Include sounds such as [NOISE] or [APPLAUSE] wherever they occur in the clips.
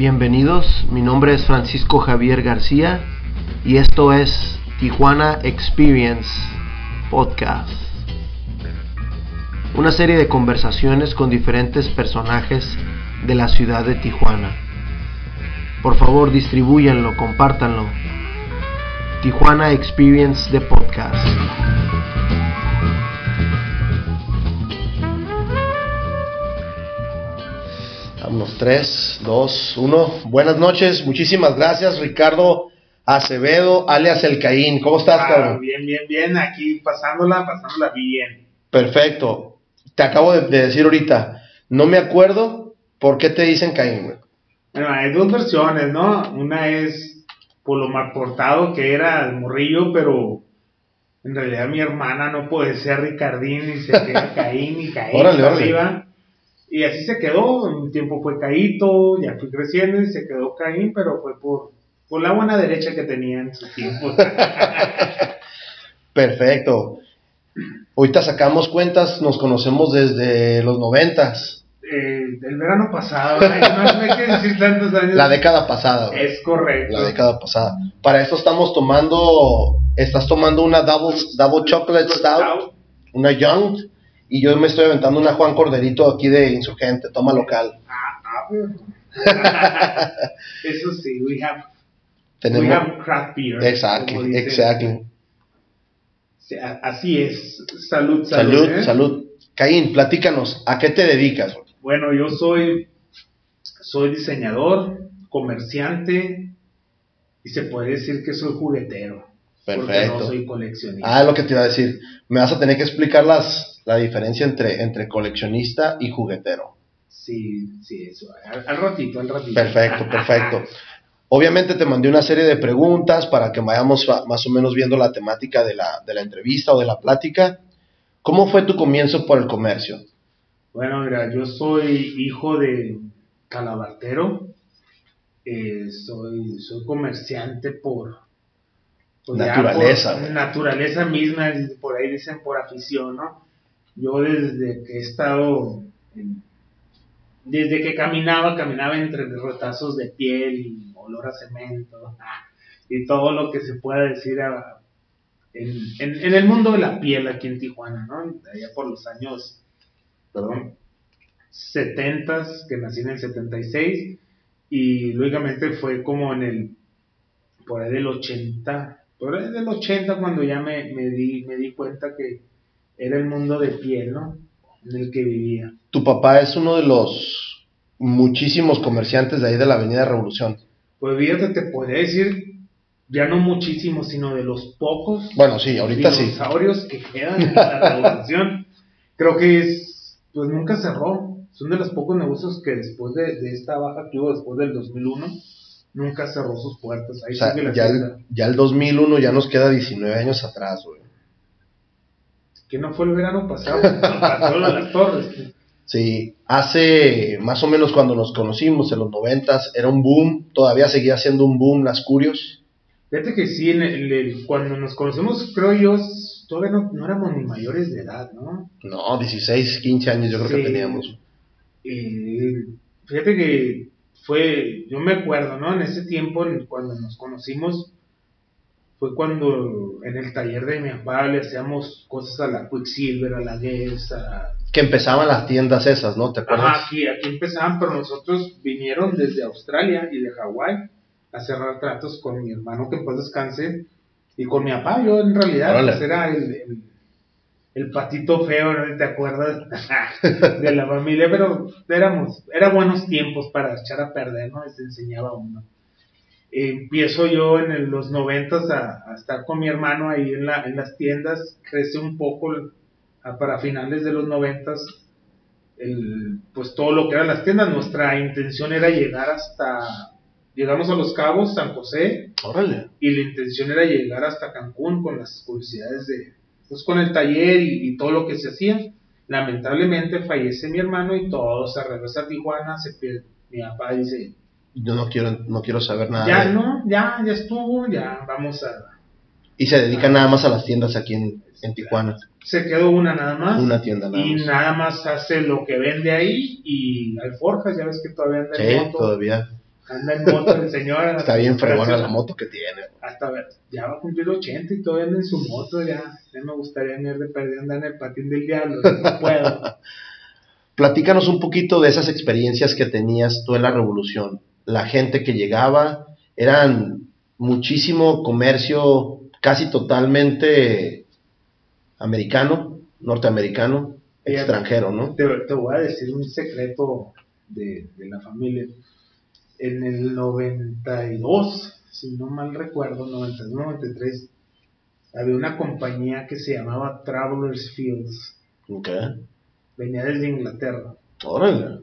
Bienvenidos, mi nombre es Francisco Javier García y esto es Tijuana Experience Podcast. Una serie de conversaciones con diferentes personajes de la ciudad de Tijuana. Por favor, distribúyanlo, compártanlo. Tijuana Experience de Podcast. Vámonos, 3, 2, 1. Buenas noches, muchísimas gracias, Ricardo Acevedo, alias El Caín. ¿Cómo estás, Ah, cabrón? bien, bien, bien. Aquí pasándola, pasándola bien. Perfecto. Te acabo de, de decir ahorita, no me acuerdo por qué te dicen Caín, güey. Bueno, hay dos versiones, ¿no? Una es por lo mal portado que era el morrillo, pero en realidad mi hermana no puede ser Ricardín y se queda [LAUGHS] Caín y Caín órale. arriba. Y así se quedó. Un tiempo fue Caíto, ya fui creciendo y se quedó Caín, pero fue por, por la buena derecha que tenía en su tiempo. [LAUGHS] Perfecto. Ahorita sacamos cuentas, nos conocemos desde los noventas, eh, el verano pasado, no, no hay que decir tantos años. la década pasada, güey. Es correcto. La década pasada. Para esto estamos tomando, estás tomando una double, double chocolate stout, una young, y yo me estoy aventando una Juan Corderito aquí de Insurgente, toma local. Ah, ah, [LAUGHS] Eso sí, we have, we have craft beer. exactly, exactly. Así es. Salud, salud. Salud, ¿eh? salud. Caín, platícanos, ¿a qué te dedicas? Bueno, yo soy, soy diseñador, comerciante y se puede decir que soy juguetero. Porque Perfecto. no soy coleccionista. Ah, lo que te iba a decir. Me vas a tener que explicar las, la diferencia entre, entre coleccionista y juguetero. Sí, sí, eso. Al, al ratito, al ratito. Perfecto, [LAUGHS] perfecto. Obviamente te mandé una serie de preguntas para que vayamos más o menos viendo la temática de la, de la entrevista o de la plática. ¿Cómo fue tu comienzo por el comercio? Bueno, mira, yo soy hijo de calabartero. Eh, soy, soy comerciante por, pues Naturaleza, por naturaleza misma, por ahí dicen por afición, ¿no? Yo desde que he estado, desde que caminaba, caminaba entre retazos de piel y olor a cemento ah, y todo lo que se pueda decir en- en el mundo de la piel aquí en Tijuana, ¿no? Allá por los años perdón, 70 que nací en el 76 y lógicamente fue como en el por ahí del 80 por ahí del 80 cuando ya me, me di me di cuenta que era el mundo de piel no en el que vivía Tu papá es uno de los muchísimos comerciantes de ahí de la Avenida Revolución. pues fíjate te podría decir ya no muchísimo sino de los pocos Bueno, sí, ahorita sí. dinosaurios que quedan en la [LAUGHS] revolución creo que es pues nunca cerró son de los pocos negocios que después de, de esta baja que hubo después del 2001 nunca cerró sus puertas ahí O sea, ya el, ya el 2001 ya nos queda 19 años atrás, güey. Que no fue el verano pasado pasó lo de las torres Sí, hace más o menos cuando nos conocimos, en los 90 era un boom, todavía seguía siendo un boom las Curios. fíjate que sí en el- el- cuando nos conocimos creo yo todavía no, no éramos ni mayores de edad no No, 16, 15 años yo creo que teníamos. Eh, fíjate que fue, yo me acuerdo, ¿no? En ese tiempo, cuando nos conocimos, fue cuando en el taller de mi papá le hacíamos cosas a la Quicksilver, a la Guess, a... Que empezaban las tiendas esas, ¿no? ¿Te acuerdas? Ajá, aquí, aquí empezaban, pero nosotros vinieron desde Australia y de Hawái a cerrar tratos con mi hermano que en paz descanse y con mi papá. Yo en realidad Órale. pues, era el, el, el patito feo, ¿no? ¿Te acuerdas? [LAUGHS] de la familia, pero éramos, era buenos tiempos para echar a perder, ¿no? Se enseñaba uno. Empiezo yo en el- los noventas a, a estar con mi hermano ahí en, la, en las tiendas, crece un poco el- a- para finales de los noventas, el, pues todo lo que eran las tiendas, nuestra intención era llegar hasta, llegamos a Los Cabos, San José, Órale. y la intención era llegar hasta Cancún con las curiosidades de, pues con el taller y, y todo lo que se hacía. Lamentablemente fallece mi hermano y todo se regresa a Tijuana, se pierde. Mi papá dice, Yo no quiero, no quiero saber nada. ya de- no, ya, ya estuvo, ya vamos a... Y se dedica nada más a las tiendas aquí en, en Tijuana. Se quedó una nada más. Una tienda nada y más. nada más hace lo que vende ahí y alforjas, ya ves que todavía anda en moto, todavía. Anda en moto el señor. [LAUGHS] Está bien fregona la moto que tiene. Hasta ver, ya va a cumplir 80 y todavía anda en su moto. Ya, ya me gustaría ir de perder andar en el patín del diablo. No puedo. [LAUGHS] Platícanos un poquito de esas experiencias que tenías tú en la revolución. La gente que llegaba, eran muchísimo comercio casi totalmente americano, norteamericano, extranjero, ¿no? Te, te, voy a decir un secreto de, de la familia en el 92, si no mal recuerdo, 92, 93, había una compañía que se llamaba Travelers Fields. Okay. Venía desde Inglaterra. Órale.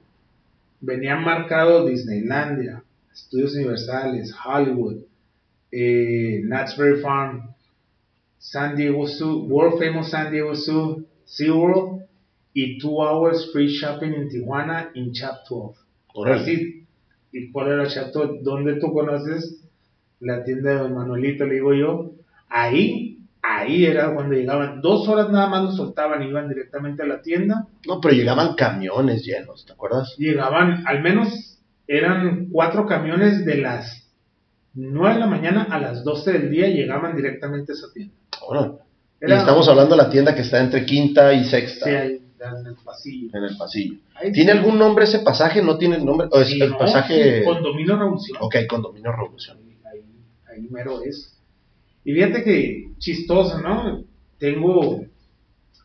Venía marcado Disneylandia, Estudios Universales, Hollywood, eh, Knott's Farm, San Diego Zoo, World Famous San Diego Zoo, SeaWorld y Two Hours Free Shopping en Tijuana in Chap 12. Órale. Así, ¿Y cuál era Chateau? ¿Dónde tú conoces la tienda de Don Manuelito? Le digo yo. Ahí, ahí era cuando llegaban. Dos horas nada más los soltaban iban directamente a la tienda. No, pero llegaban camiones llenos, ¿te acuerdas? Llegaban, al menos eran cuatro camiones de las 9 de la mañana a las 12 del día llegaban directamente a esa tienda. Órale. Y estamos hablando de la tienda que está entre quinta y sexta. Sí, ahí, en el pasillo. En el pasillo. Ahí ¿Tiene sí. algún nombre ese pasaje? ¿No tiene nombre? ¿O es Sí, el no, pasaje? Condominio Revolución. Ok, Condominio Revolución. Ahí, ahí mero es. Y fíjate que chistoso, ¿no? Tengo.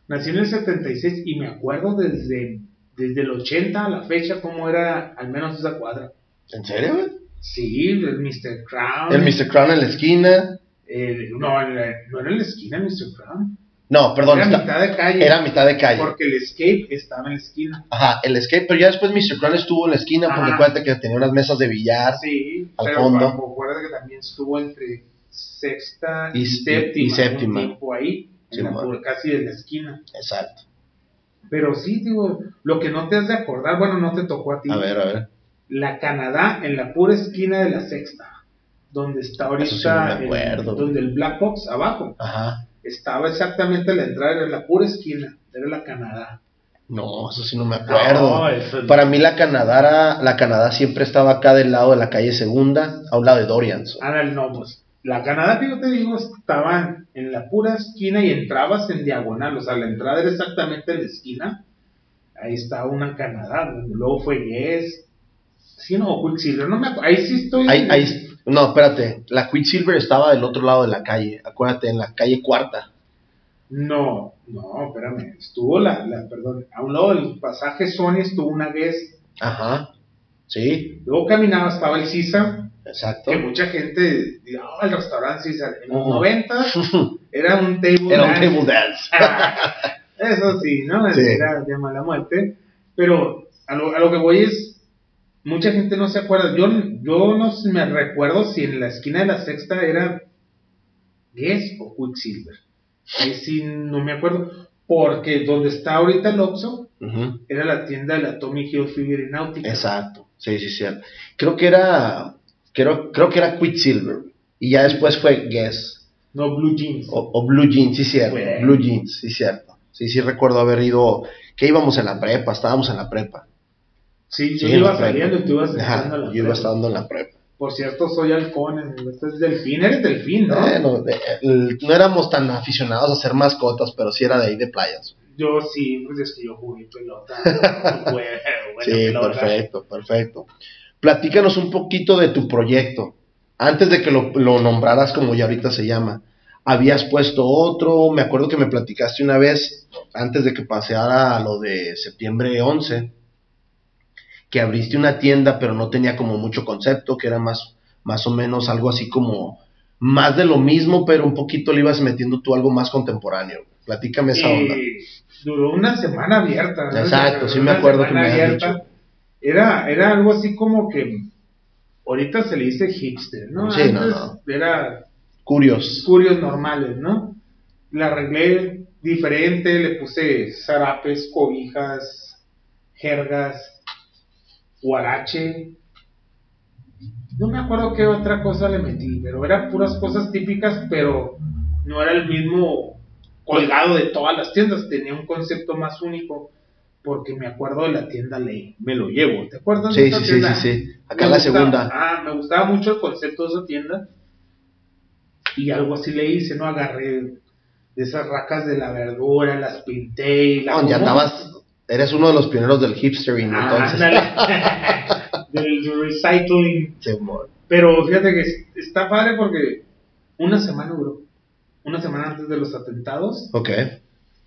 Nací en el 76 y me acuerdo desde, desde el 80 a la fecha cómo era al menos esa cuadra. ¿En serio, güey? Sí, el Mr. Crown. El Mr. Crown en la esquina. el- no, en la- no era en la esquina el Mr. Crown. No, perdón. era está- mitad de calle. era mitad de calle. Porque el Escape estaba en la esquina. Ajá, el escape, pero ya después Mr. Crown estuvo en la esquina porque Ajá. acuérdate que tenía unas mesas de billar. Sí, Al pero fondo. acuérdate que también estuvo entre sexta Y- y, séptima. y séptima. Un tiempo ahí, en la pura- casi en la esquina. Exacto. Pero sí, digo, lo que no te has de acordar, bueno, no te tocó a ti. A ver, a ver. La Canadá en la pura esquina de la sexta, donde está ahorita, sí el- donde el Black Box abajo, Ajá. estaba exactamente la entrada, era la pura esquina, era la Canadá. No, eso sí no me acuerdo. No, Para mí la Canadá, la Canadá siempre estaba acá del lado de la calle Segunda, a un lado de Dorians. Ah, no, pues, la Canadá que yo te digo estaban en la pura esquina y entrabas en diagonal, o sea, la entrada era exactamente en la esquina. Ahí estaba una Canadá, luego fue Guess. Sí, no, Quicksilver, no me acuerdo. Ahí sí estoy. Ahí, ahí, no, espérate, la Quicksilver estaba del otro lado de la calle, acuérdate, en la calle Cuarta. No, no, espérame. Estuvo la, la, perdón, a un lado del pasaje Sony estuvo una Guess. Ajá, sí, Luego caminaba, estaba el Cisa, exacto. que mucha gente dice, oh, el restaurante. En los Ujú. 90 [LAUGHS] era un table Era un dance. table dance. [LAUGHS] Ah, Eso sí, ¿no? Sí. Era de mala muerte. Pero a lo, a lo que voy es, mucha gente no se acuerda. Yo, yo no me recuerdo si en la esquina de la sexta era Guess o Quicksilver. Ahí sí no me acuerdo. Porque donde está ahorita el Oxxo era la tienda de la Tommy Hilfiger y Náutica. Exacto, sí, sí, cierto. Creo que era, creo, creo que era Quicksilver. Y ya después fue Guess. No Blue Jeans. O, o Blue Jeans, sí, cierto. Bueno. Blue Jeans, sí, cierto. Sí, sí, recuerdo haber ido, que íbamos en la prepa, estábamos en la prepa. sí, yo Sí, en iba saliendo y tú ibas entrando a la yo iba prepa. estando en la prepa. Por cierto, soy halcón. Este es delfín. Eres delfín, ¿no? Bueno, el- no éramos tan aficionados a hacer mascotas, pero sí era de ahí de playas. Yo sí, pues es que yo jugué pelota. [LAUGHS] Buena sí, pelota. perfecto, perfecto. Platícanos un poquito de tu proyecto. Antes de que lo, lo nombraras como ya ahorita se llama, habías puesto otro, me acuerdo que me platicaste una vez, antes de que paseara lo de septiembre 11, que abriste una tienda, pero no tenía como mucho concepto, que era más, más o menos algo así como más de lo mismo, pero un poquito le ibas metiendo tú algo más contemporáneo. Platícame esa onda. Duró una semana abierta. ¿no? Exacto, sí me acuerdo que me habías dicho. Era, era algo así como que ahorita se le dice hipster, ¿no? Sí, no, no. era Curios. curios normales, ¿no? La arreglé diferente, le puse zarapes, cobijas, jergas, guarache. No me acuerdo qué otra cosa le metí, pero eran puras cosas típicas, pero no era el mismo colgado de todas las tiendas, tenía un concepto más único. Porque me acuerdo de la tienda Ley, me lo llevo, ¿te acuerdas? Sí, sí, sí, sí, sí, Acá la segunda. Ah, me gustaba mucho el concepto de esa tienda y algo así le hice, ¿no? Agarré de esas racas de la verdura, las pinté y la... No, ya andabas, eres uno de los pioneros del hipstering, ah, entonces. [LAUGHS] del recycling. Pero fíjate que está padre porque una semana duró, una semana antes de los atentados. Ok.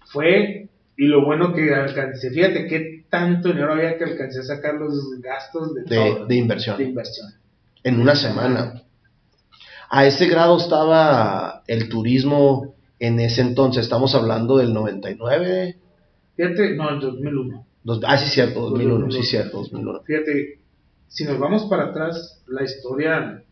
Fue, y lo bueno que alcancé, fíjate qué tanto dinero había que alcancé a sacar los gastos de, de, de inversión. De inversión. En una semana. A ese grado estaba el turismo en ese entonces, estamos hablando del 99. Fíjate, no, el 2001. ah, sí, cierto, 2001, sí, cierto, 2001. Fíjate, si nos vamos para atrás, la historia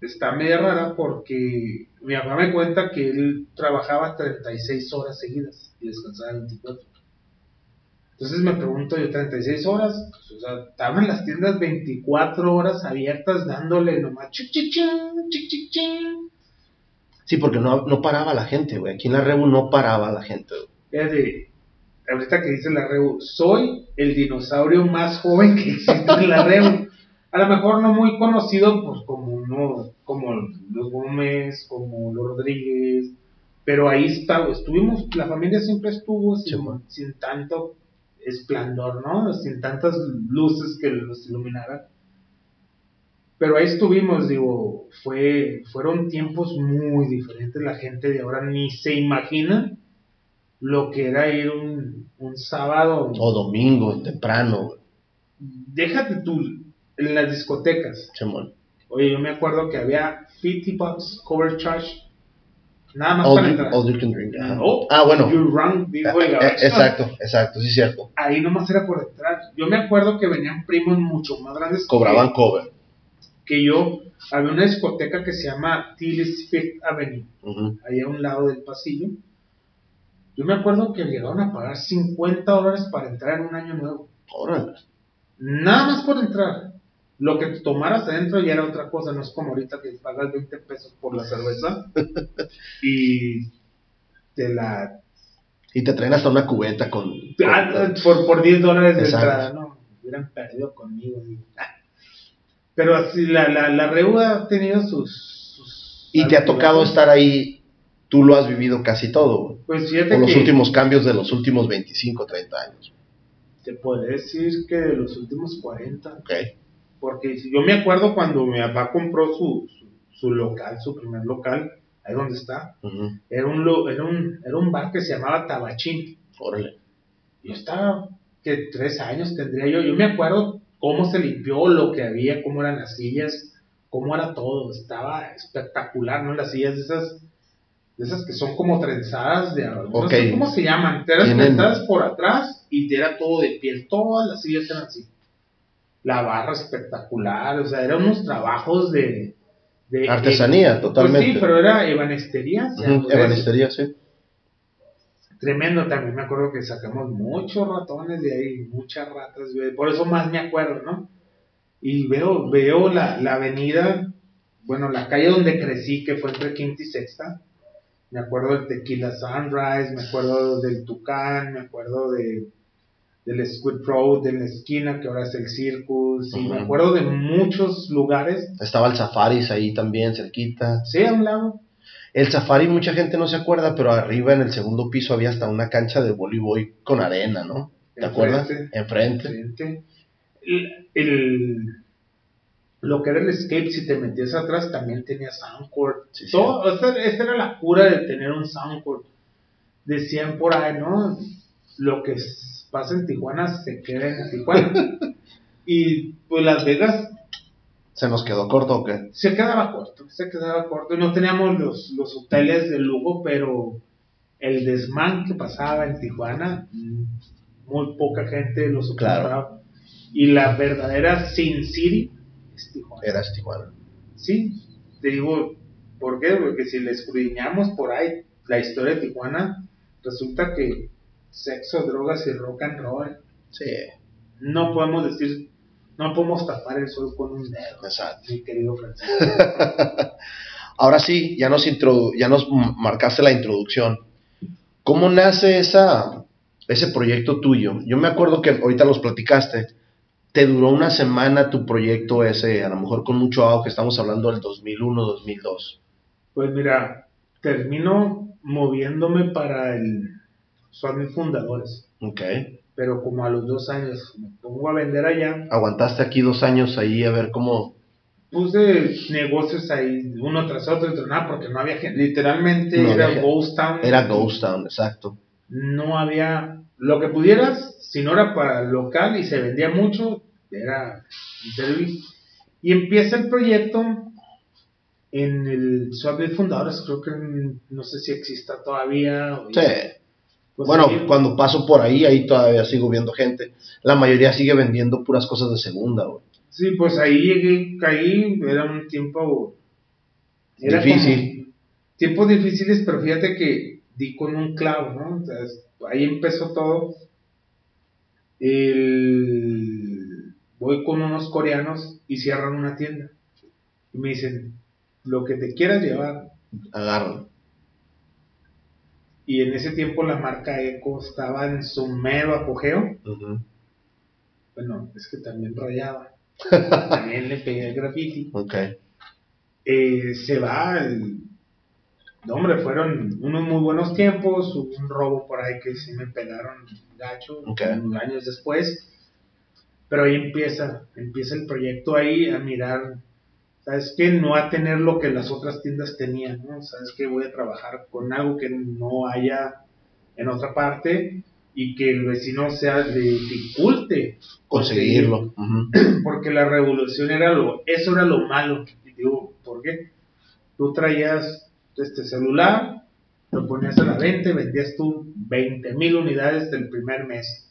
está media rara porque mi papá me cuenta que él trabajaba 36 horas seguidas y descansaba 24. Entonces me pregunto yo, 36 horas, pues, o sea, estaban las tiendas 24 horas abiertas dándole nomás chic, chic, Sí, porque no, no paraba la gente, güey. Aquí en la Rebu no paraba la gente, güey. ahorita que dice la Rebu, soy el dinosaurio más joven que existe en la Rebu. A lo mejor no muy conocido, pues como no, como los Gómez, como los Rodríguez, pero ahí está, estuvimos, la familia siempre estuvo sin, sin tanto esplendor, ¿no? Sin tantas luces que los iluminaran. Pero ahí estuvimos, digo, fue, fueron tiempos muy diferentes. La gente de ahora ni se imagina lo que era ir un, un sábado. O domingo, temprano. Déjate tú, en las discotecas. Oye, yo me acuerdo que había 50 bucks cover charge Nada más para entrar. All you can drink. ah, bueno. You run, digo, eh, eh, exacto, exacto, sí, cierto. Ahí nomás era por entrar. Yo me acuerdo que venían primos mucho más grandes. Cobraban cover. Que yo. Había una discoteca que se llama Tillis Fifth Avenue. Ahí a un lado del pasillo. Yo me acuerdo que llegaron a pagar 50 dólares para entrar en un año nuevo. Órale. Nada más por entrar. Lo que tomaras adentro ya era otra cosa, no es como ahorita que pagas 20 pesos por la cerveza [LAUGHS] y te la... Y te traen hasta una cubeta con... Ah, por, por 10 dólares de entrada, no, hubieran perdido conmigo. Pero así, la, la, la ha tenido sus... y te ha tocado estar ahí, tú lo has vivido casi todo, pues fíjate Con los últimos cambios de los últimos 25, 30 años. Te puedo decir que de los últimos 40. Ok porque yo me acuerdo cuando mi papá compró su, su, local, su primer local, ahí donde está, era, un, era, un, era un bar que se llamaba Tabachín. Órale. Yo estaba, que tres años tendría yo, yo me acuerdo cómo se limpió, lo que había, cómo eran las sillas, cómo era todo, estaba espectacular, ¿no? Las sillas de esas, de esas que son como trenzadas de, no sé cómo se llaman, eran trenzadas por atrás y era todo de piel, todas las sillas eran así la barra espectacular, o sea, eran unos trabajos de... de Artesanía, totalmente. Pues sí, pero era ebanestería. ebanestería, sí. Tremendo también, me acuerdo que sacamos muchos ratones de ahí, muchas ratas, por eso más me acuerdo, ¿no? Y veo, veo la, la avenida, bueno, la calle donde crecí, que fue entre Quinta y Sexta, me acuerdo del Tequila Sunrise, me acuerdo del Tucán, me acuerdo de del Squid Road en la esquina, que ahora es el Circus, y me acuerdo de muchos lugares. Estaba el Safaris ahí también, cerquita. Sí, a un lado. El Safari mucha gente no se acuerda, pero arriba en el segundo piso había hasta una cancha de voleibol con arena, ¿no? ¿Te acuerdas? Enfrente. Enfrente. El, lo que era el escape, si te metías atrás, también tenía soundcord. Sí, Todo, esa, era la cura de tener un soundcord. Decían por ahí, ¿no? Lo que es pasa en Tijuana se queda en Tijuana. [LAUGHS] y pues Las Vegas. ¿Se nos quedó corto o qué? Se quedaba corto, se quedaba corto. No teníamos los, los hoteles de lujo, pero el desmán que pasaba en Tijuana, muy poca gente lo soportaba. Y la verdadera Sin City es Tijuana. Era Tijuana. Sí, te digo, ¿por qué? Porque si le escudriñamos por ahí la historia de Tijuana, resulta que sexo, drogas y rock and roll. Sí. No podemos decir, no podemos tapar el sol con un dedo. Exacto. Mi querido Francisco. [LAUGHS] Ahora sí, ya nos, ya nos marcaste la introducción. ¿Cómo nace esa, ese proyecto tuyo, yo me acuerdo que ahorita los platicaste, te duró una semana tu proyecto ese, a lo mejor con mucho auge, estamos hablando del 2001, 2002. Pues mira, termino moviéndome para el Swami Fundadores. Ok. Pero como a los dos años me pongo a vender allá. Aguantaste aquí dos años ahí a ver cómo... Puse negocios ahí, uno tras otro, tras nada, porque no había gente. Literalmente era Ghost Town. Era Ghost Town, exacto. No había... Lo que pudieras, si no era para local y se vendía mucho, era servicio. Y empieza el proyecto en el Swap Fundadores, creo que no sé si exista todavía. Sí. Pues bueno, cuando paso por ahí, ahí todavía sigo viendo gente. La mayoría sigue vendiendo puras cosas de segunda, güey. Sí, pues ahí llegué, caí, era un tiempo... Difícil. tiempos difíciles, pero fíjate que di con un clavo, ¿no? ahí empezó todo. Voy con unos coreanos y cierran una tienda. Y me dicen, lo que te quieras llevar. Agarra y en ese tiempo la marca Eco estaba en su mero apogeo. Bueno, es que también rayaba. [LAUGHS] también le pegué el graffiti. Eh, se va. No, hombre, fueron unos muy buenos tiempos. Hubo un robo por ahí que sí me pegaron gacho unos años después. Pero ahí empieza, empieza el proyecto ahí a mirar ¿sabes qué? No a tener lo que las otras tiendas tenían, ¿no? ¿Sabes qué? Voy a trabajar con algo que no haya en otra parte y que el vecino sea le dificulte conseguirlo. [CLEARS THROAT] Porque la revolución era lo, eso era lo malo. Y digo, ¿por qué? Tú traías este celular, lo ponías a la venta, vendías tú 20 mil unidades del primer mes.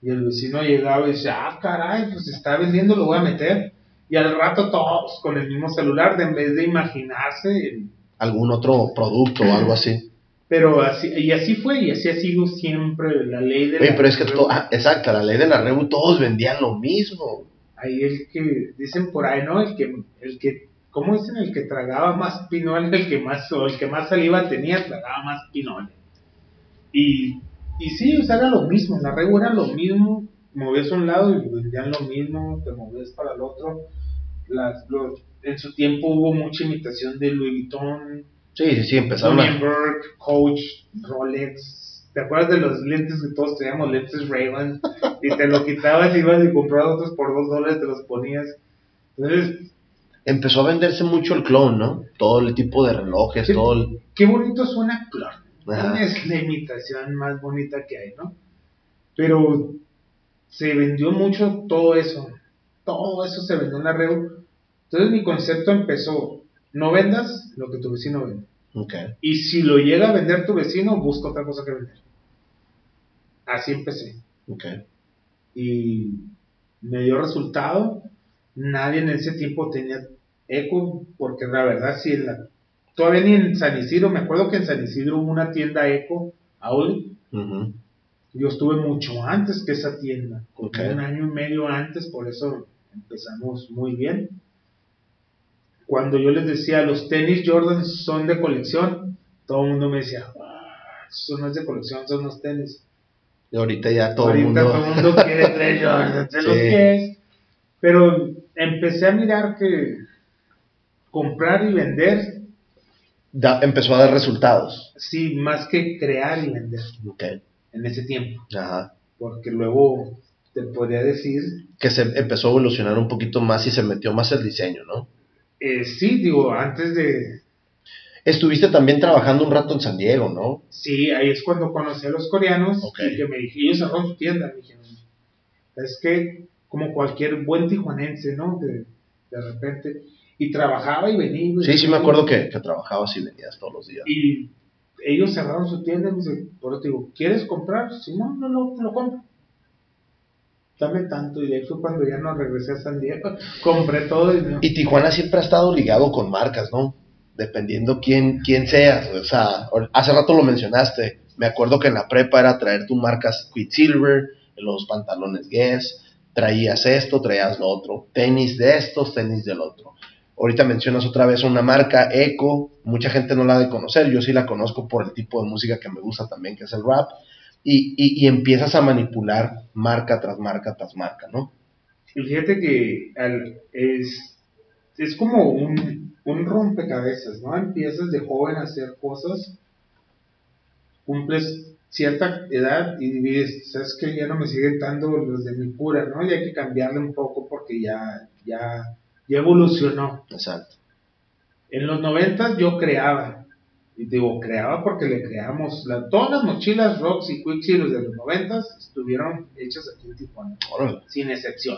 Y el vecino llegaba y decía, ah, caray, pues está vendiendo, lo voy a meter y al rato todos con el mismo celular, de en vez de imaginarse algún otro producto o algo así. [CLEARS THROAT] Pero así, y así fue, y así ha sido siempre la ley de Oye, pero es que, ah, exacto, la ley de la Rebu, todos vendían lo mismo. Ahí el que, dicen por ahí, ¿no? El que, el que, ¿cómo dicen? El que tragaba más pinole, el que más, o el que más saliva tenía, tragaba más pinole. Y, y sí, o sea, era lo mismo, la Rebu era lo mismo, movías a un lado y vendían lo mismo, te movías para el otro las, en su tiempo hubo mucha imitación de Louis Vuitton. Sí, sí, sí, empezaron a... Coach, Rolex. ¿Te acuerdas de los lentes que todos teníamos, lentes ray y te lo quitabas y ibas y comprabas otros por dos dólares, te los ponías. Entonces... Empezó a venderse mucho el clon, ¿no? Todo el tipo de relojes, todo el... Qué bonito suena clon. Es la imitación más bonita que hay, ¿no? Pero se vendió mucho todo eso. Todo eso se vendió en la red entonces mi concepto empezó, no vendas lo que tu vecino vende. Y si lo llega a vender tu vecino, busca otra cosa que vender. Así empecé. Y me dio resultado. Nadie en ese tiempo tenía eco, porque la verdad sí, la, todavía ni en San Isidro, me acuerdo que en San Isidro hubo una tienda eco, Audi. Yo estuve mucho antes que esa tienda, un año y medio antes, por eso empezamos muy bien cuando yo les decía los tenis Jordan son de colección, todo el mundo me decía, ah, eso no es de colección, son los tenis. Y ahorita ya todo el mundo... todo el mundo quiere tres [LAUGHS] Jordan, sí. Pero empecé a mirar que comprar y vender empezó a dar resultados. Sí, más que crear y vender. Okay. En ese tiempo. Ajá. Porque luego te podría decir... Que se empezó a evolucionar un poquito más y se metió más el diseño, ¿no? Eh, sí, digo, antes de... Estuviste también trabajando un rato en San Diego, ¿no? Sí, ahí es cuando conocí a los coreanos y que me dijeron, ellos cerraron su tienda, me dijeron, es que como cualquier buen tijuanense, ¿no? De, de repente, y trabajaba y venía. sí, sí me acuerdo que, que, trabajabas y venías todos los días. Y ellos cerraron su tienda y me dicen, por eso digo, ¿quieres comprar? Si no, no lo, no lo compro Y Tijuana siempre ha estado ligado con marcas, ¿no? Dependiendo quién, quién seas. O sea, hace rato lo mencionaste. Me acuerdo que en la prepa era traer tu marcas Quicksilver, los pantalones Guess, traías esto, traías lo otro. Tenis de estos, tenis del otro. Ahorita mencionas otra vez una marca, Echo. Mucha gente no la ha de conocer. Yo sí la conozco por el tipo de música que me gusta también, que es el rap y, y, y empiezas a manipular marca tras marca tras marca, ¿no? Y fíjate que al, es, es como un, un rompecabezas, ¿no? Empiezas de joven a hacer cosas, cumples cierta edad y divides, sabes que ya no me siguen dando los de mi cura, ¿no? Y hay que cambiarle un poco porque ya, ya, ya evolucionó. Exacto. En los noventas yo creaba, y digo, creaba porque le creamos, la, todas las mochilas Rocks y Quicksilver de los noventas estuvieron hechas aquí en Tijuana, sin excepción,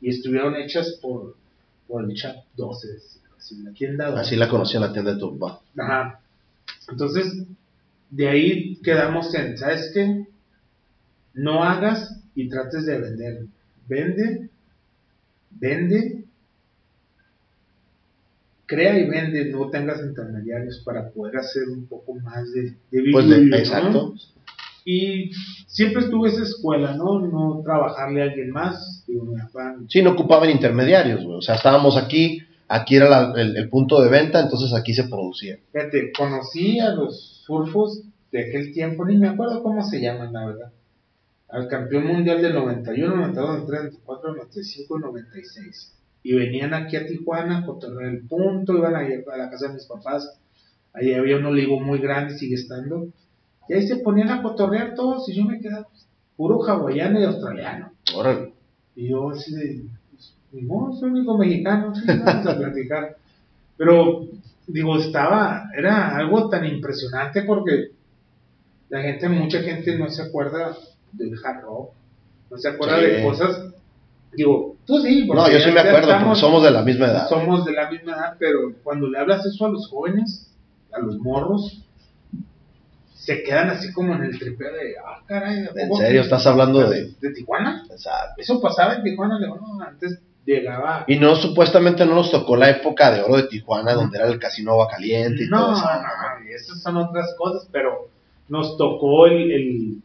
y estuvieron hechas por, por el Chat 12, así la tienda. Así la conocí en la tienda de tu papá. Ajá. Entonces, de ahí quedamos en, ¿sabes qué? No hagas y trates de vender. Vende, vende, crea y vende, no tengas intermediarios para poder hacer un poco más de, de Pues de- exacto. Y siempre estuve esa escuela, ¿no? No trabajarle a alguien más. Digo, mi papá Sí, no ocupaban intermediarios, güey. O sea, estábamos aquí, aquí era la- el, el punto de venta, entonces aquí se producía. Fíjate, conocí a los surfos de aquel tiempo, ni me acuerdo cómo se llaman, la verdad. Al campeón mundial del 91, 92, 93, 94, 95 y 96. Y venían aquí a Tijuana a cotorrear el punto, iban a, ir a la casa de mis papás. Ahí había un olivo muy grande, sigue estando. Y ahí se ponían a cotorrear todos y yo me quedaba pues, puro hawaiano y australiano. Órale. Y yo así de, pues, modo, soy único mexicano, sí, vamos a platicar. Pero, digo, estaba, era algo tan impresionante porque la gente, mucha gente no se acuerda del hard rock, no se acuerda Sí. de cosas, digo, tú sí, porque No, yo sí me acuerdo, porque estamos- somos de la misma edad. somos de la misma edad, pero cuando le hablas eso a los jóvenes, a los morros, se quedan así como en el tripeo de, ah, caray, ¿a ¿En serio? ¿Estás hablando de...? de Tijuana? Exacto. Eso pasaba en Tijuana, León, ¿no? antes llegaba... Y no, supuestamente no nos tocó la época de oro de Tijuana, donde era el casino agua caliente y No, todo no, eso. no, esas son otras cosas, pero nos tocó el, el-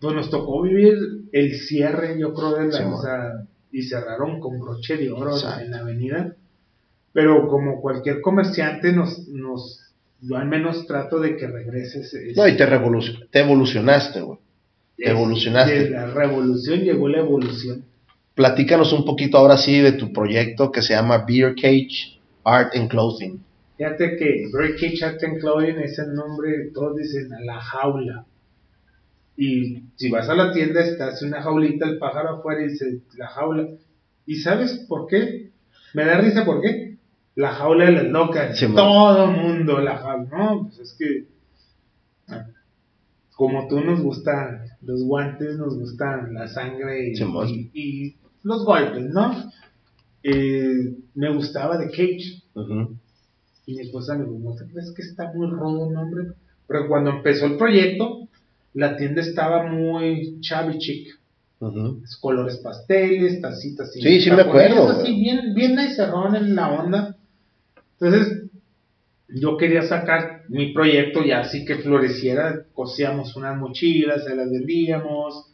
pues nos tocó vivir el cierre, yo creo, de la, Sí, o sea, y cerraron con broche de oro Exacto. en la avenida, pero como cualquier comerciante nos, nos, yo al menos trato de que regreses. ese- No, y te, revolucion- te evolucionaste, güey. es- evolucionaste. De la revolución llegó la evolución. Platícanos un poquito ahora sí de tu proyecto que se llama Beer Cage Art and Clothing. Fíjate que Breaking Chat and Clothing es el nombre, todos dicen a la jaula. Y si vas a la tienda, está hace una jaulita, el pájaro afuera y dice la jaula. ¿Y sabes por qué? Me da risa, ¿por qué? La jaula de las locas. Sí. Todo mundo la jaula. No, pues es que. Como tú nos gustan los guantes, nos gustan la sangre y, Sí, man. y- y los golpes, ¿no? Eh, me gustaba de Cage. Y mi esposa me dijo, ¿no te crees que está muy rodo un hombre? Pero cuando empezó el proyecto, la tienda estaba muy chubby chic. Colores pasteles, tacitas y Sí, sí me acuerdo, Así, bien, bien cerrón en la onda. Entonces, yo quería sacar mi proyecto ya así que floreciera. Cosíamos unas mochilas, se las vendíamos.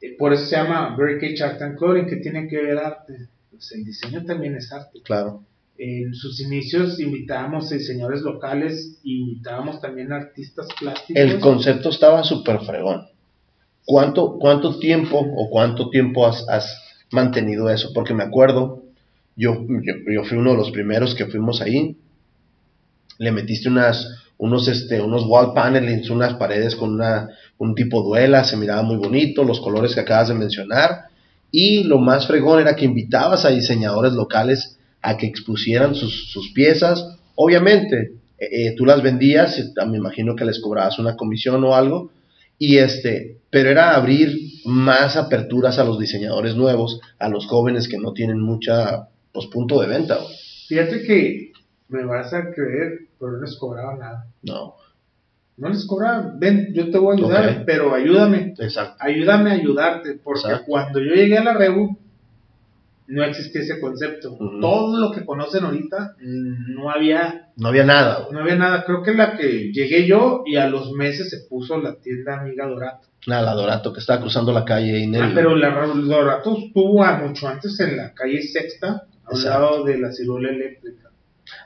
Eh, Por eso se llama Birdcage Art and Clothing, que tiene que ver arte. Pues el diseño también es arte. Claro. En sus inicios invitábamos diseñadores locales, invitábamos también artistas plásticos. El concepto estaba súper fregón. ¿Cuánto, ¿Cuánto tiempo o cuánto tiempo has, has mantenido eso? Porque me acuerdo, yo, yo, fui uno de los primeros que fuimos ahí. Le metiste unas, unos, este, unos wall panelings, unas paredes con una, un tipo duela, se miraba muy bonito, los colores que acabas de mencionar. Y lo más fregón era que invitabas a diseñadores locales a que expusieran sus, sus piezas. Obviamente, eh, eh, tú las vendías, y, ah, me imagino que les cobrabas una comisión o algo, y este, pero era abrir más aperturas a los diseñadores nuevos, a los jóvenes que no tienen mucha, pues, punto de venta, güey. Fíjate que me vas a creer, pero no les cobraba nada. No, No les cobraba, ven, yo te voy a ayudar, pero ayúdame, exacto. ayúdame a ayudarte, porque Exacto. cuando yo llegué a la Rebu, no existía ese concepto. Todo lo que conocen ahorita, no había No había nada, güey. no había nada. Creo que la que llegué yo y a los meses se puso la tienda Amiga Dorato. Nada, la Dorato que estaba cruzando la calle Ah, pero la Ra- Dorato estuvo a mucho antes en la calle Sexta, a un Exacto. lado de la ciruela eléctrica.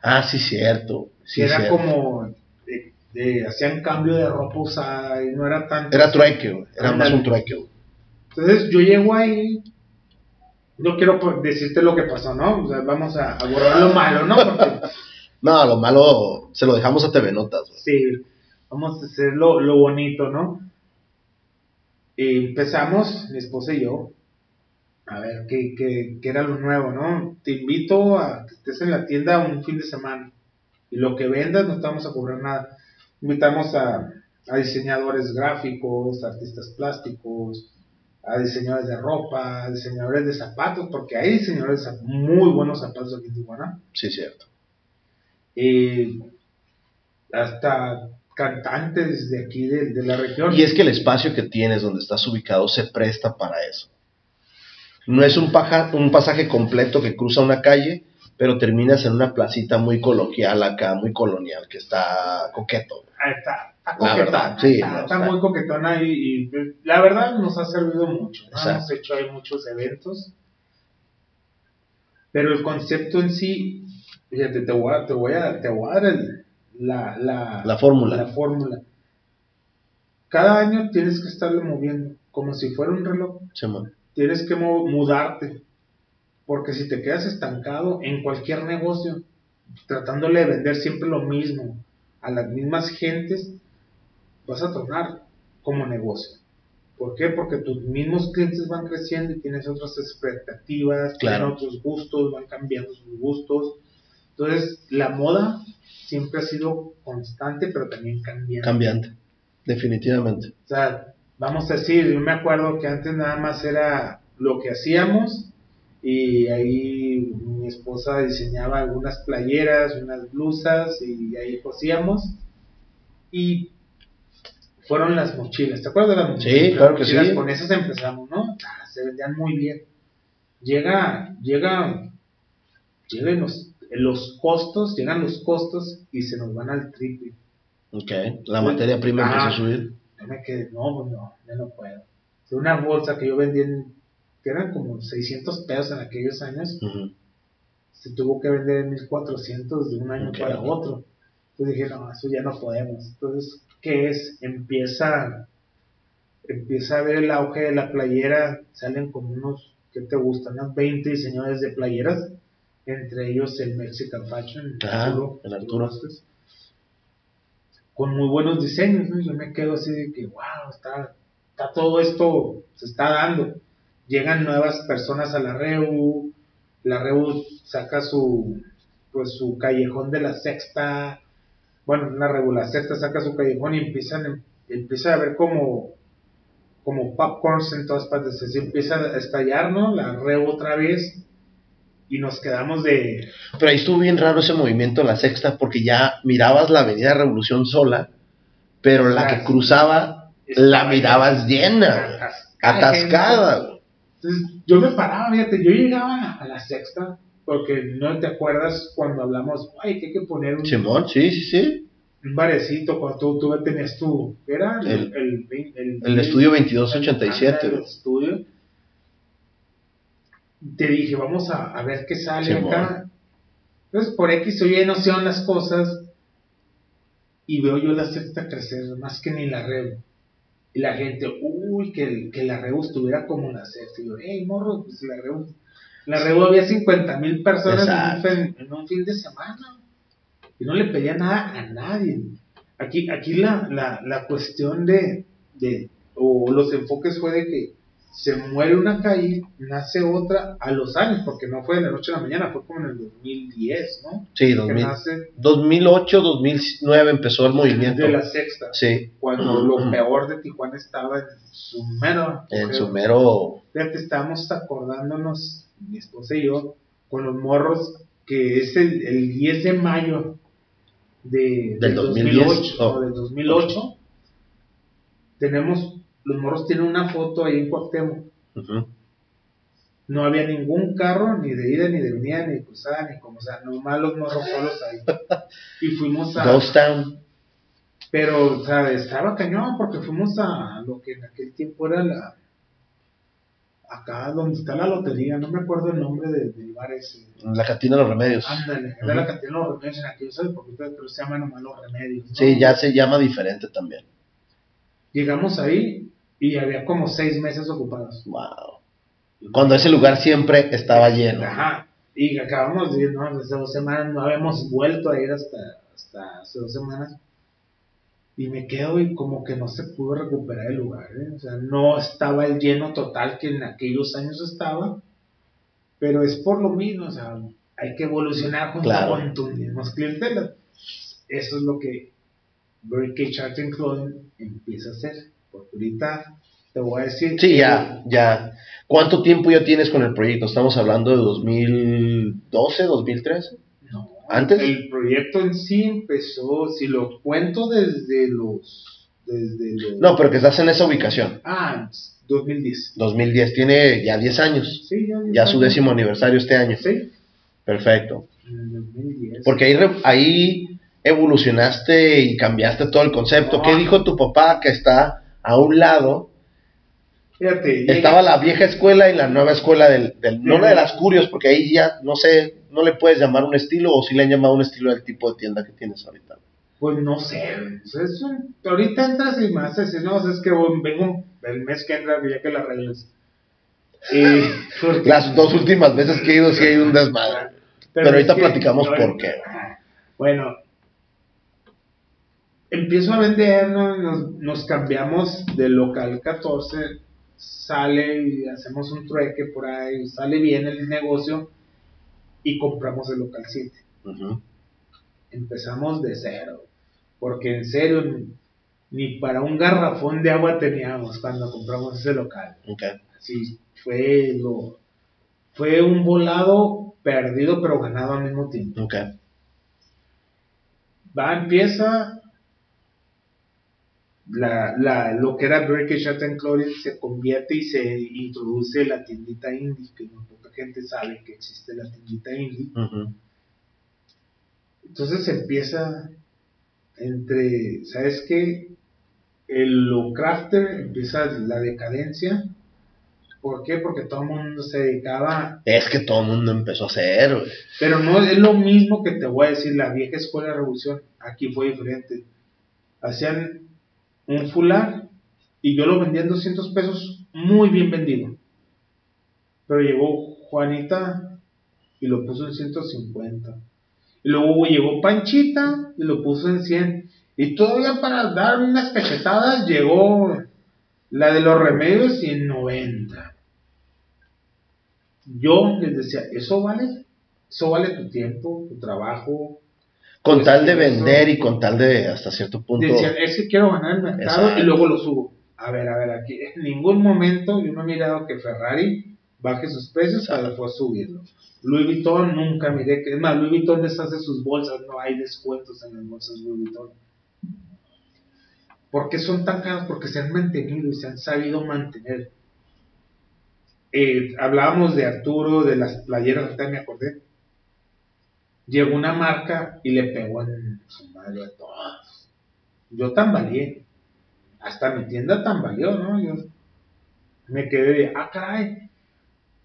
Ah, sí, cierto. Sí, era cierto. como, eh, de- hacían cambio de ropa usada y no era tanto. Era trueque, güey. Era más un trueque, güey. Entonces yo llego ahí, no quiero pues, decirte lo que pasó, ¿no? O sea, vamos a, a borrar lo malo, ¿no? Porque [LAUGHS] No, lo malo se lo dejamos a TV Notas, sí, vamos a hacer lo, lo bonito, ¿no? Y empezamos, mi esposa y yo, a ver qué, qué, qué era lo nuevo, ¿no? Te invito a que estés en la tienda un fin de semana y lo que vendas no te vamos a cobrar nada. Invitamos a, a diseñadores gráficos, artistas plásticos, a diseñadores de ropa, a diseñadores de zapatos, porque hay diseñadores de muy buenos zapatos aquí en Tijuana. Sí, cierto. Eh, hasta cantantes de aquí de, de la región. Y es que el espacio que tienes donde estás ubicado se presta para eso. No es un, paja- un pasaje completo que cruza una calle, pero terminas en una placita muy coloquial acá, muy colonial, que está coqueto. Ah, está, está La coquetona, verdad, sí, está, muy coquetona y, y, la verdad nos ha servido mucho. Hemos hecho ahí muchos eventos, pero el concepto en sí, fíjate, te voy a, te voy a, te voy a dar el- la, la, La fórmula. la fórmula. Cada año tienes que estarle moviendo, como si fuera un reloj. Tienes que mudarte. Porque si te quedas estancado en cualquier negocio, tratándole de vender siempre lo mismo a las mismas gentes, vas a tornar como negocio. ¿Por qué? Porque tus mismos clientes van creciendo y tienes otras expectativas, Claro. tienen otros gustos, van cambiando sus gustos. Entonces, la moda siempre ha sido constante, pero también cambiante. Cambiante. Definitivamente. O sea, vamos a decir, yo me acuerdo que antes nada más era lo que hacíamos y ahí mi esposa diseñaba algunas playeras, unas blusas y ahí cosíamos y fueron las mochilas, ¿te acuerdas de las mochilas? Sí, claro que mochilas, sí. Con esas empezamos, ¿no? Ah, Se vendían muy bien. Llega, llega, llegan los, los costos, llegan los costos y se nos van al triple. Ok. La materia prima Ah. empieza a subir. Yo me quedé, no, pues no, ya no puedo. Sea, una bolsa que yo vendía, en- que eran como 600 pesos en aquellos años, se tuvo que vender en 1400 de un año para otro. Entonces dije, no, eso ya no podemos. Entonces, ¿qué es? Empieza, empieza a ver el auge de la playera, salen como unos, ¿qué te gustan? Unos 20 diseñadores de playeras, entre ellos el Mexican Fashion, el Arturo. Vázquez, con muy buenos diseños, ¿no? Yo me quedo así de que, wow, está, está todo esto, se está dando. Llegan nuevas personas a la REU, la REU saca su, pues su callejón de la sexta, bueno, la REU, la sexta saca su callejón y empiezan, empieza a ver como, como popcorns en todas partes, así empieza a estallar, ¿no? La REU otra vez y nos quedamos de, Pero ahí estuvo bien raro ese movimiento en la sexta porque ya mirabas la avenida Revolución sola, pero la que Claro. cruzaba la mirabas llena, atascada. güey. Entonces, yo me paraba, fíjate, yo llegaba a la sexta, porque no te acuerdas cuando hablamos, ay, que hay que poner un, Simón, sí, sí, sí. un barecito, cuando tú, tú tenías tu, ¿qué era? El- el, el, El estudio 2287. el estudio. Te dije, vamos a, a ver qué sale Simón. acá. Entonces, por X o Y no se las cosas, y veo yo la sexta crecer, más que ni la red. Y la gente, uy, que, que la Rebu estuviera como la sexta. Y yo, hey, morro, pues la Rebu. La Rebu había 50 mil personas en un, fin, en un fin de semana. Y no le pedía nada a nadie. Aquí, aquí la, la, la cuestión de, de, o los enfoques fue de que se muere una calle, nace otra a los años, porque no fue de la noche a la mañana, fue como en el 2010, ¿no? Sí, Que 2000, nace 2008, 2009 empezó el movimiento. de la sexta. Sí, Cuando lo peor de Tijuana estaba en su mero en su mero... Fíjate, estábamos acordándonos, mi esposa y yo, con los morros, que es el, el 10 de mayo de, Del 2010, 2008, oh. del 2008. Tenemos, los morros tienen una foto ahí en Cuauhtémoc. No había ningún carro, ni de ida, ni de venida, ni de cruzada, ni como, o sea, nomás los morros solos ahí. Y fuimos a... Ghost Town. Pero, o sea, estaba cañón porque fuimos a lo que en aquel tiempo era la. Acá donde está la lotería, no me acuerdo el nombre de- del bar ese. La cantina de los remedios. Ándale, era la cantina de los remedios en aquellos porque que se llama nomás los remedios. ¿no? Sí, ya se llama diferente también. Llegamos ahí y había como seis meses ocupados. Wow. Cuando ese lugar siempre estaba lleno. Ajá. Y acabamos de ir, ¿no? Hace dos semanas, no habíamos vuelto a ir hasta, hasta hace dos semanas. Y me quedo y como que no se pudo recuperar el lugar, ¿eh? O sea, no estaba el lleno total que en aquellos años estaba. Pero es por lo mismo, o sea, hay que evolucionar junto Claro. con tus mismos clientelas. Eso es lo que Birdcage Art and Clothing empieza a hacer. Porque ahorita te voy a decir. Sí, ya, ya. ¿Cuánto tiempo ya tienes con el proyecto? Estamos hablando de 2012, 2013. ¿Antes? El proyecto en sí empezó, si lo cuento desde los... Desde los No, pero que estás en esa ubicación. Ah, 2010. 2010, tiene ya 10 años. Sí, ya, Ya su décimo aniversario este año. Sí, Perfecto. en el 2010. Porque ahí, ahí evolucionaste y cambiaste todo el concepto. No. ¿Qué dijo tu papá que está a un lado? Fíjate, llega- Estaba la vieja escuela y la nueva escuela del, del- no la de las curios, porque ahí ya, no sé, no le puedes llamar un estilo o si le han llamado un estilo del tipo de tienda que tienes ahorita. Pues no sé, o sea, es un- ahorita entras y más así, no, es que vengo el mes que entra, ya que la reglas. Y, porque- Las dos últimas veces que he ido sí hay un desmadre. Pero ahorita platicamos por qué. Bueno, empiezo a vender, ¿no? nos, nos cambiamos del local 14, sale y hacemos un trueque por ahí, sale bien el negocio y compramos el local 7. Ujú. Empezamos de cero, porque en serio ni, para un garrafón de agua teníamos cuando compramos ese local. Ok. Sí, fue lo fue un volado perdido pero ganado al mismo tiempo. Ok. Va, empieza la, la, lo que era Art and Clothing se convierte y se introduce la tiendita indie, que no poca gente sabe que existe la tiendita indie. Ujú. Entonces empieza entre, ¿sabes qué? El lo crafter empieza la decadencia. ¿Por qué? Porque todo el mundo se dedicaba Es que todo el mundo empezó a hacer, güey. Pero no es lo mismo que te voy a decir la vieja escuela de revolución. Aquí fue diferente. Hacían un fular y yo lo vendía en 200 pesos, muy bien vendido. Pero llegó Juanita y lo puso en 150. Y luego llegó Panchita y lo puso en 100. Y todavía para dar unas cachetadas llegó la de los remedios y en 90. Yo les decía, ¿eso vale? Eso vale tu tiempo, tu trabajo. Con Pues, tal de eso- vender y con tal de hasta cierto punto. Decían, es que quiero ganar el mercado Exacto. y luego lo subo. A ver, a ver, aquí en ningún momento yo no he mirado que Ferrari baje sus precios para después subirlo. Louis Vuitton nunca miré que, es más, Louis Vuitton deshace sus bolsas, no hay descuentos en las bolsas Louis Vuitton. ¿Por qué son tan caros? Porque se han mantenido y se han sabido mantener. Eh, hablábamos de Arturo, de las playeras, ahorita me acordé. Llegó una marca y le pegó en su madre a todos. Yo tambaleé. Hasta mi tienda tambaleó, ¿no? Yo me quedé de, ah, caray,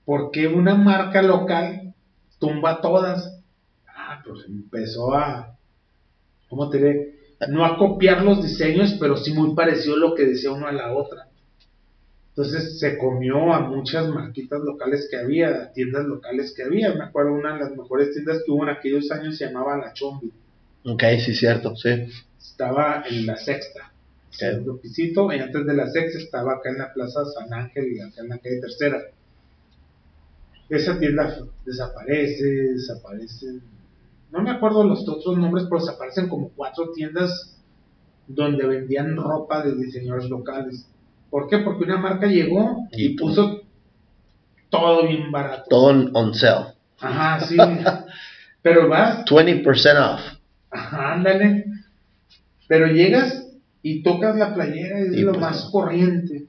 ¿por qué una marca local tumba todas? Ah, pues empezó a, ¿cómo te diré? No a copiar los diseños, pero sí muy parecido lo que decía uno a la otra. Entonces se comió a muchas marquitas locales que había, tiendas locales que había. Me acuerdo una de las mejores tiendas que hubo en aquellos años se llamaba La Chombi. Ok, sí, cierto, sí. Estaba en la sexta, segundo pisito, y antes de la sexta estaba acá en la Plaza San Ángel y acá en la calle tercera. Esa tienda desaparece, desaparecen, no me acuerdo los otros nombres, pero desaparecen como cuatro tiendas donde vendían ropa de diseñadores locales. ¿Por qué? Porque una marca llegó y Y puso todo bien barato. Todo on, sale. Ajá, sí. [LAUGHS] Pero vas 20% off. Ajá, ándale. Pero llegas y tocas la playera y es Y lo pues más corriente.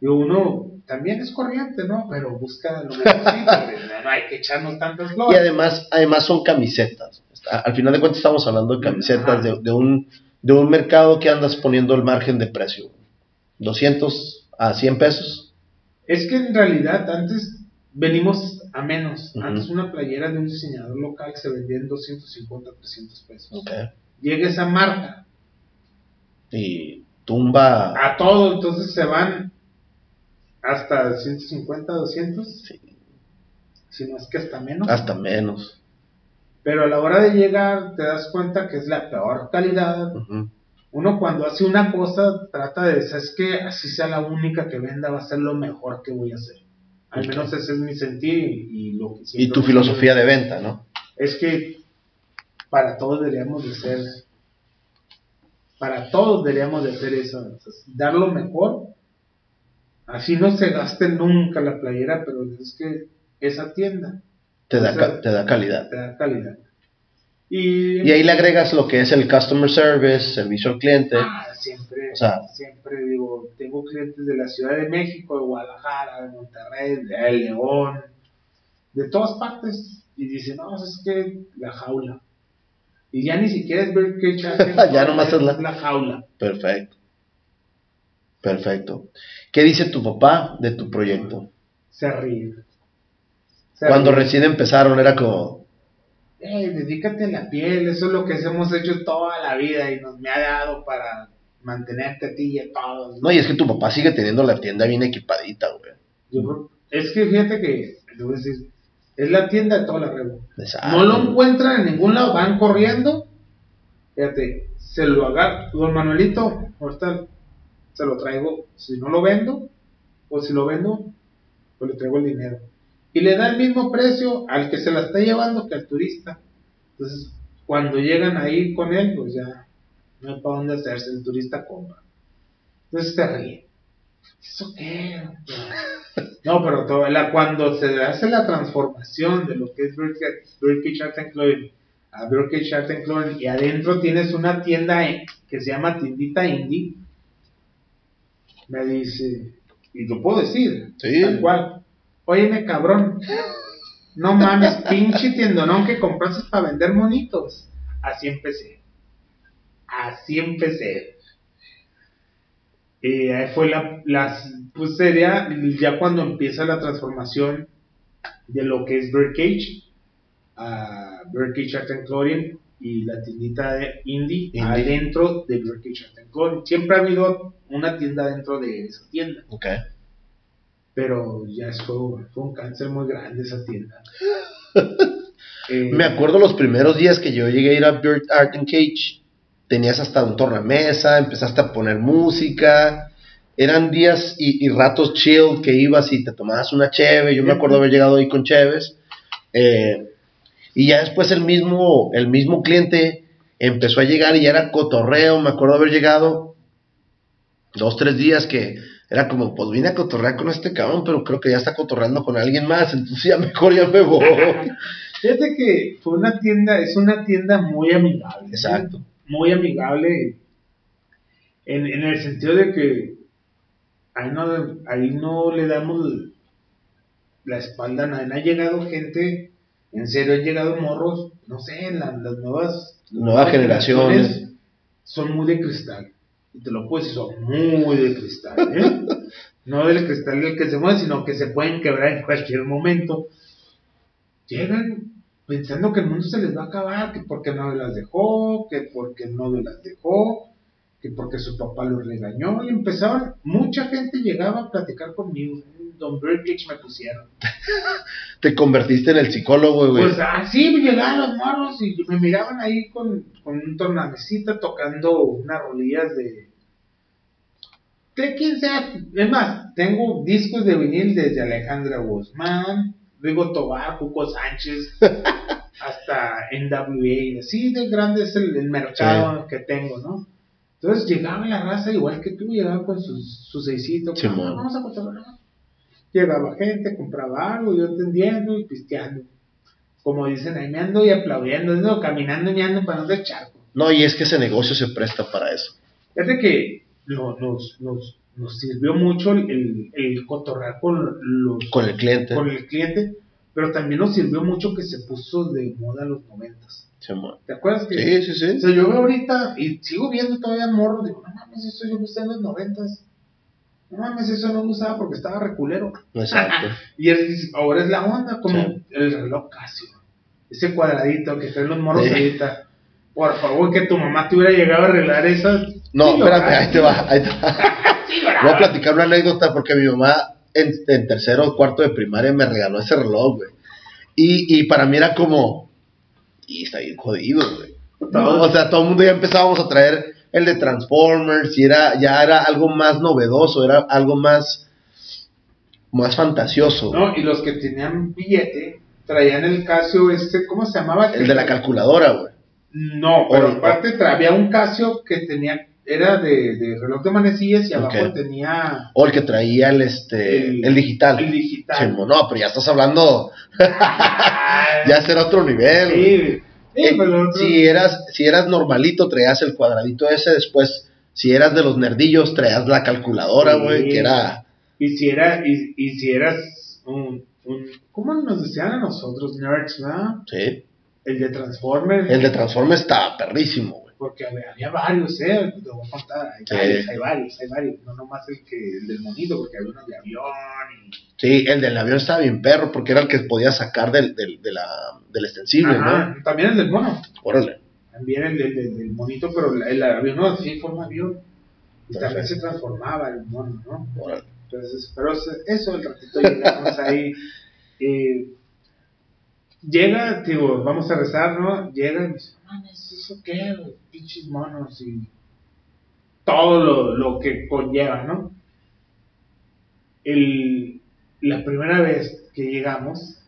Y uno también es corriente, ¿no? Pero busca lo mejorcito. [LAUGHS] no hay que echarnos tantas Y flores. además, además son camisetas. Al final de cuentas estamos hablando de camisetas de un, de un mercado que andas poniendo el margen de precio. 200 a 100 pesos. Es que en realidad antes venimos a menos. Antes una playera de un diseñador local se vendía en 250, 300 pesos. Ok. Llega esa marca Y tumba. a todo, entonces se van hasta 150, 200, sí, si no es que hasta menos. hasta menos. Pero a la hora de llegar te das cuenta que es la peor calidad. Uno cuando hace una cosa trata de es que así sea la única que venda, va a ser lo mejor que voy a hacer. Al menos ese es mi sentir y, y lo que Y tu filosofía de venta, ¿no? Es que para todos deberíamos de ser, para todos deberíamos de hacer eso, sea, dar lo mejor. Así no se gaste nunca la playera, pero es que esa tienda Te da, O sea, ca- te da calidad. te da calidad. Y, Y ahí le agregas lo que es el customer service, servicio al cliente. Ah, siempre, O sea- siempre digo, tengo clientes de la Ciudad de México, de Guadalajara, de Monterrey, de León, de todas partes. Y dicen, no, es que la jaula. Y ya ni siquiera es ver que [LAUGHS] Ya nomás es la- la jaula. Perfecto. Perfecto. ¿Qué dice tu papá de tu proyecto? Se ríe. Se Cuando ríe. recién empezaron era como, Ey, dedícate a la piel, eso es lo que hemos hecho toda la vida y nos me ha dado para mantenerte a ti y a todos. no, y es que tu papá sigue teniendo la tienda bien equipadita, güey. Yo es que fíjate que, te voy a decir, es la tienda de toda la red. Exacto. No lo encuentran en ningún lado, van corriendo. Fíjate, se lo agarra, don Manuelito, ahorita se lo traigo, si no lo vendo, o si lo vendo, pues le traigo el dinero. Y le da el mismo precio al que se la está llevando que al turista. Entonces, cuando llegan ahí con él, pues ya no hay para dónde hacerse, el turista compra. Entonces se ríe. ¿Eso qué? [LAUGHS] No, pero todo, la, cuando se hace la transformación de lo que es Birkish Art and Clothing a Birkish Art and Clothing y adentro tienes una tienda que se llama Tiendita Indie, me dice, y lo puedo decir, Sí. tal cual, óyeme cabrón, no mames, pinche tiendonón que compraste para vender monitos. Así empecé. Así empecé. Y ahí fue la, las, pues sería ya cuando empieza la transformación de lo que es Birdcage a Birdcage Art and Clothing y la tiendita de indie, Indie. adentro de Birdcage Art and Clothing. Siempre ha habido una tienda dentro de esa tienda, Ok. Pero ya fue, fue un cáncer muy grande esa tienda. [LAUGHS] Eh, Me acuerdo los primeros días que yo llegué a ir a Bird Art and Cage, tenías hasta un tornamesa, empezaste a poner música, eran días y, y ratos chill que ibas y te tomabas una cheve, yo me acuerdo haber llegado ahí con cheves, eh, y ya después el mismo, el mismo cliente empezó a llegar y ya era cotorreo, me acuerdo haber llegado dos, tres días que era como, pues vine a cotorrear con este cabrón, pero creo que ya está cotorreando con alguien más, entonces ya mejor ya me voy. [LAUGHS] Fíjate que fue una tienda, es una tienda muy amigable. Exacto. Muy amigable en, en el sentido de que ahí no, ahí no le damos la espalda a nadie. Ha llegado gente, en serio, han llegado morros, no sé, la- las nuevas, Nuevas generaciones. son muy de cristal. Y te lo puedo decir, son muy de cristal. ¿eh? [LAUGHS] no del cristal del que se mueve, sino que se pueden quebrar en cualquier momento llegan pensando que el mundo se les va a acabar, que porque no las dejó, que porque novio las dejó, que porque su papá los regañó, y empezaban, mucha gente llegaba a platicar conmigo, Don Birdcage me pusieron. [LAUGHS] Te convertiste en el psicólogo, güey. Pues así llegaban los morros y me miraban ahí con, con un tornamesita tocando unas rolillas de... De quien sea, es más, tengo discos de vinil desde Alejandra Guzmán, Rigo Tobar, Juco Sánchez, [LAUGHS] hasta NWA, así de grande es el, el mercado que tengo, ¿no? Entonces llegaba la raza igual que tú, llegaba con sus, sus seisitos, Simón. "Ah, vamos a cotorrear". Llegaba gente, compraba algo, yo entendiendo y pisteando. Como dicen ahí, me ando y aplaudiendo, ando caminando y me ando para no ser charco. No, y es que ese negocio se presta para eso. Fíjate que lo- nos, nos, nos sirvió mucho el, el, cotorrear con los Con el cliente. con el cliente, pero también nos sirvió mucho que se puso de moda los noventas. Simón. ¿Te acuerdas que? Sí, sí, O sí. sea, yo veo ahorita y sigo viendo todavía morros, digo, no mames, eso yo lo sé en los noventas. No mames, eso no lo usaba porque estaba reculero. Exacto. [LAUGHS] Y es- ahora es la onda, como Sí. el reloj Casio. Ese cuadradito que traen los morros Sí. ahorita. Por favor, que tu mamá te hubiera llegado a arreglar eso. No, Sí, espérate, ahí te va. Ahí te va. [LAUGHS] Voy a platicar una anécdota porque mi mamá en, en tercero o cuarto de primaria me regaló ese reloj, güey. Y, y para mí era como, y está bien jodido, güey. O sea, todo el mundo ya empezábamos a traer el de Transformers y era, ya era algo más novedoso, era algo más, más fantasioso. No, y los que tenían billete traían el Casio este, ¿cómo se llamaba? El de la calculadora, güey. No, pero O- aparte había un Casio que tenía, era de, de reloj de manecillas y abajo tenía O el que traía el, este, el, digital. El digital. Sí, no, pero ya estás hablando, [LAUGHS] ya será otro nivel. Sí, sí, Eh, pero otro- si eras si eras normalito traías el cuadradito ese después si eras de los nerdillos traías la calculadora Sí. güey que era Y si, era, y, y si eras un, un. ¿Cómo nos decían a nosotros, nerds, sí El de Transformers. el de Transformers estaba perrísimo güey Porque había, varios, ¿eh? Te voy a contar. Hay Sí. varios, hay varios, hay varios. No nomás el, que, el del monito, porque había uno de avión y. sí el del avión estaba bien perro porque era el que podías sacar del, del, de la, del extensible Ajá, También el del mono. no órale También el del, del, del monito, pero el, el avión no, sí, forma avión. Y también se transformaba el mono, ¿no? órale Entonces, pero eso- eso, el ratito llegamos ahí. eh, llega, digo, vamos a rezar, ¿no? Llega y me dice, mames, ¿eso qué? Pinches monos y todo lo, lo que conlleva, ¿no? El, la primera vez que llegamos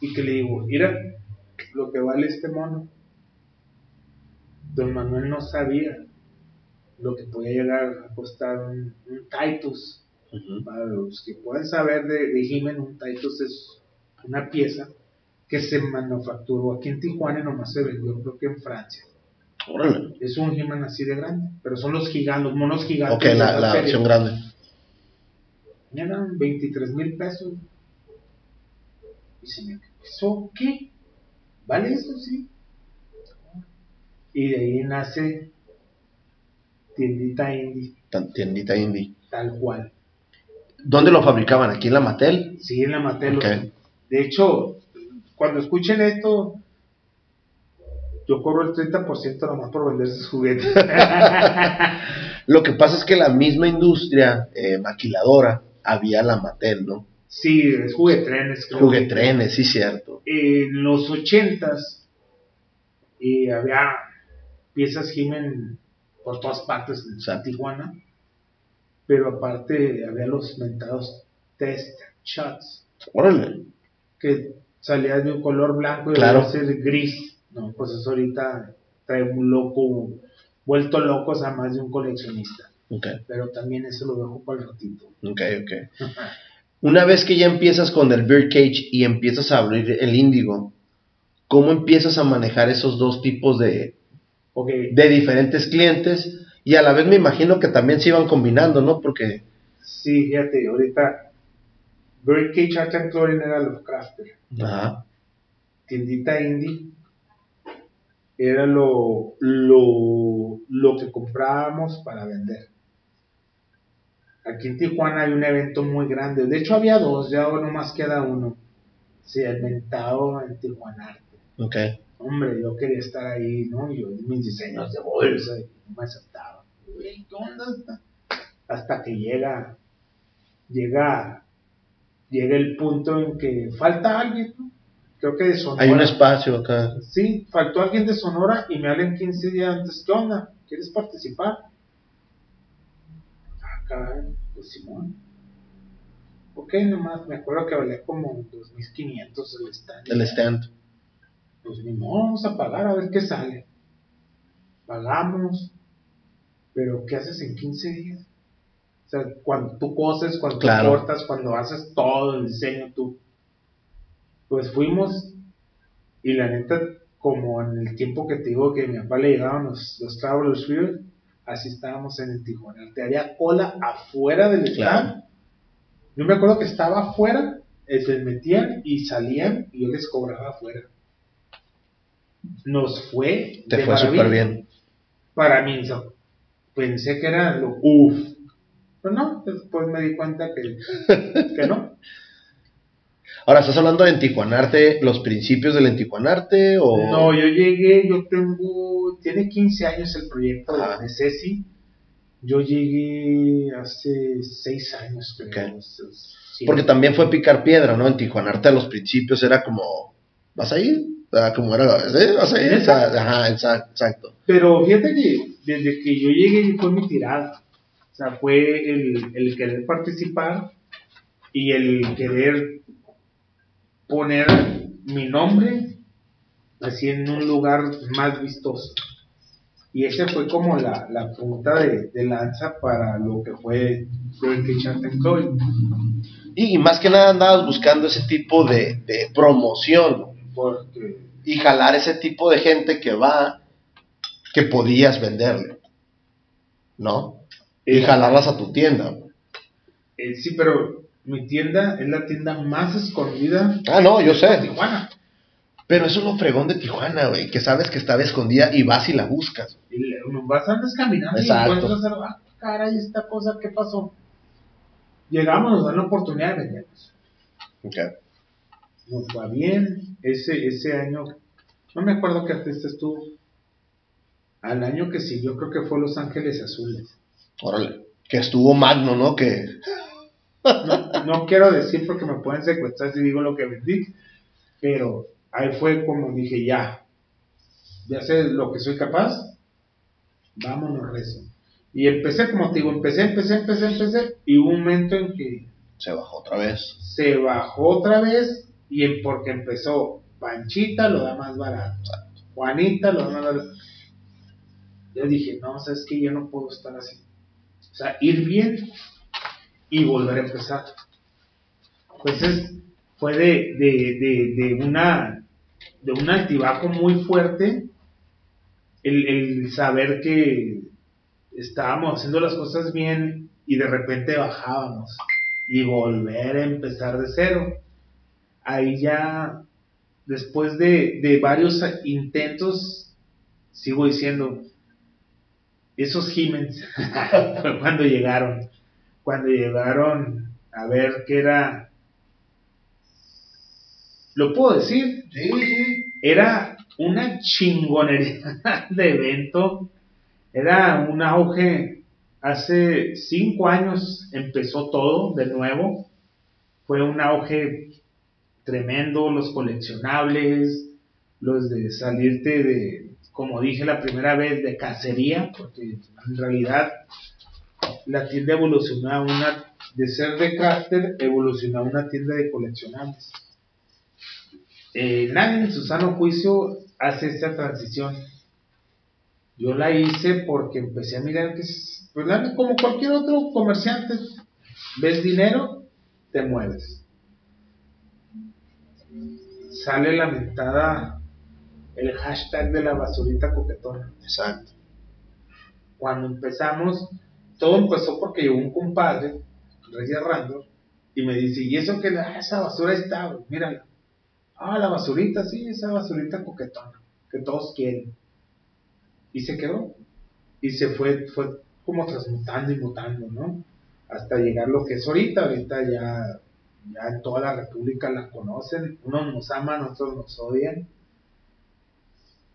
y que le digo, mira lo que vale este mono. Don Manuel no sabía lo que podía llegar a costar un, un Titus. Ujú. Para los que puedan saber de, de He-Man, un Titus es una pieza que se manufacturó aquí en Tijuana y nomás se vendió creo que en Francia. órale Es un He-Man así de grande, pero son los gigantes, los monos gigantes. ok la, la versión grande Eran 23 mil pesos. Y se me ¿eso qué? ¿Vale eso? Sí. Y de ahí nace tiendita indie, tiendita indie tal cual. ¿dónde lo fabricaban? aquí en la Mattel Sí, en la Mattel. Ok. De hecho, cuando escuchen esto, yo cobro el 30% nomás por vender sus juguetes. [LAUGHS] lo que pasa es que la misma industria eh, maquiladora había la Mattel no sí, es juguetrenes. creo. juguetrenes sí cierto En los 80s y había piezas He-Man por todas partes en Exacto. Tijuana, pero aparte había los mentados test shots órale que salían de un color blanco y Claro. a veces gris. No, pues eso ahorita trae un loco, vuelto locos a más de un coleccionista. ok Pero también eso lo dejo para el ratito. Ok, ok. Una vez que ya empiezas con el Birdcage y empiezas a abrir el índigo, ¿cómo empiezas a manejar esos dos tipos de, Ok, de diferentes clientes? Y a la vez me imagino que también se iban combinando, ¿no? Porque, sí, fíjate, ahorita Birdcage Art and Clothing era Lovecrafter. ajá, Tiendita indie era lo, lo, lo que comprábamos para vender. Aquí en Tijuana hay un evento muy grande. De hecho, había dos, ya nomás queda uno. Se ha inventado en Tijuana Arte. ok, Hombre, yo quería estar ahí, ¿no? Yo mis diseños de bolsa y no me aceptaban. Güey, ¿qué onda? Hasta que llega, llega, llega el punto en que falta alguien, ¿no? Creo que de Sonora. hay un espacio acá. Sí, faltó alguien de Sonora y me hablan 15 días antes. ¿Qué onda? ¿Quieres participar? Ah, caray, pues Simón. Ok, nomás, me acuerdo que valía como 2.500 el stand. El stand. Pues ni modo, vamos a pagar a ver qué sale. Pagamos. Pero ¿qué haces en 15 días? Sea, cuando tú coses, cuando tú cortas, cuando haces todo el diseño tú. Pues fuimos y la neta, como en el tiempo que te digo que mi papá le llegaban los, los Travelers Field, así estábamos en el Tijuana. Te había cola afuera del stand. Claro. Yo me acuerdo que estaba afuera, eh, se metían y salían y yo les cobraba afuera. Nos fue. Te de fue súper bien. Para mí, pensé que era lo uff. Pero no, después me di cuenta que, [LAUGHS] que no. Ahora, ¿estás hablando de Entijuanarte, los principios del Entijuanarte o...? No, yo llegué, yo tengo, tiene 15 años el proyecto de Ceci. Yo llegué hace 6 años, creo. Ok. Sí. Porque también fue picar piedra, ¿no? En Tijuanarte a los principios era como, ¿vas a ir? Como era, ¿sí? ¿Vas a ir? Ajá, exacto. Pero fíjate que desde que yo llegué fue mi tirada. Sea, fue el, el querer participar y el querer poner mi nombre así en un lugar más vistoso. Y ese fue como la, la punta de, de lanza para lo que fue Breaking. Y, y más que nada andabas buscando ese tipo de, de promoción Porque y jalar ese tipo de gente que va, que podías venderle, ¿no? Y Eh, jalarlas a tu tienda. eh, sí, pero mi tienda es la tienda más escondida Ah, no, yo de sé. Tijuana. Pero eso es lo fregón de Tijuana, güey, que sabes que estaba escondida y vas y la buscas. Y le- vas andas caminando Exacto. y encuentras algo, ah, caray, esta cosa, ¿qué pasó? Llegamos, nos dan la oportunidad de vendernos. Nos va bien. Ese, ese año, no me acuerdo qué artista estuvo. Al año que siguió, creo que fue Los Ángeles Azules. Órale. Que estuvo magno, ¿no? Que No, no quiero decir porque me pueden secuestrar si digo lo que vendí, pero ahí fue como dije, ya, ya sé lo que soy capaz, vámonos rezo. Y empecé, como te digo, empecé, empecé, empecé, empecé, y hubo un momento en que se bajó otra vez. se bajó otra vez, y en- porque empezó, Panchita lo da más barato, Juanita lo da más barato. Yo dije, no, sabes que yo no puedo estar así. O sea, ir bien y volver a empezar. Entonces, fue de, de, de, de una de un altibajo muy fuerte el, el saber que estábamos haciendo las cosas bien y de repente bajábamos y volver a empezar de cero. Ahí ya, después de, de varios intentos, sigo diciendo, esos Jiménez, fue [LAUGHS] cuando llegaron, cuando llegaron a ver que era, lo puedo decir, Sí, sí. era una chingonería [LAUGHS] de evento, era un auge, hace cinco años empezó todo de nuevo, fue un auge tremendo, los coleccionables, los de salirte de, como dije la primera vez, de cacería, porque en realidad la tienda evolucionó a una, de ser de crafter, evolucionó a una tienda de coleccionables. Eh, nadie en su sano juicio hace esta transición. Yo la hice porque empecé a mirar que es, pues, como cualquier otro comerciante, ves dinero, te mueves. Sale la mentada, el hashtag de la basurita coquetona. Exacto. Cuando empezamos, todo empezó porque llegó un compadre, Reyes Randall, y me dice, ¿y eso que ah, esa basura está? Mírala. Ah, la basurita, sí, esa basurita coquetona, que todos quieren. Y se quedó. Y se fue, fue como transmutando y mutando, ¿no? Hasta llegar lo que es ahorita, ahorita ya, ya en toda la república la conocen, unos nos aman, otros nos odian.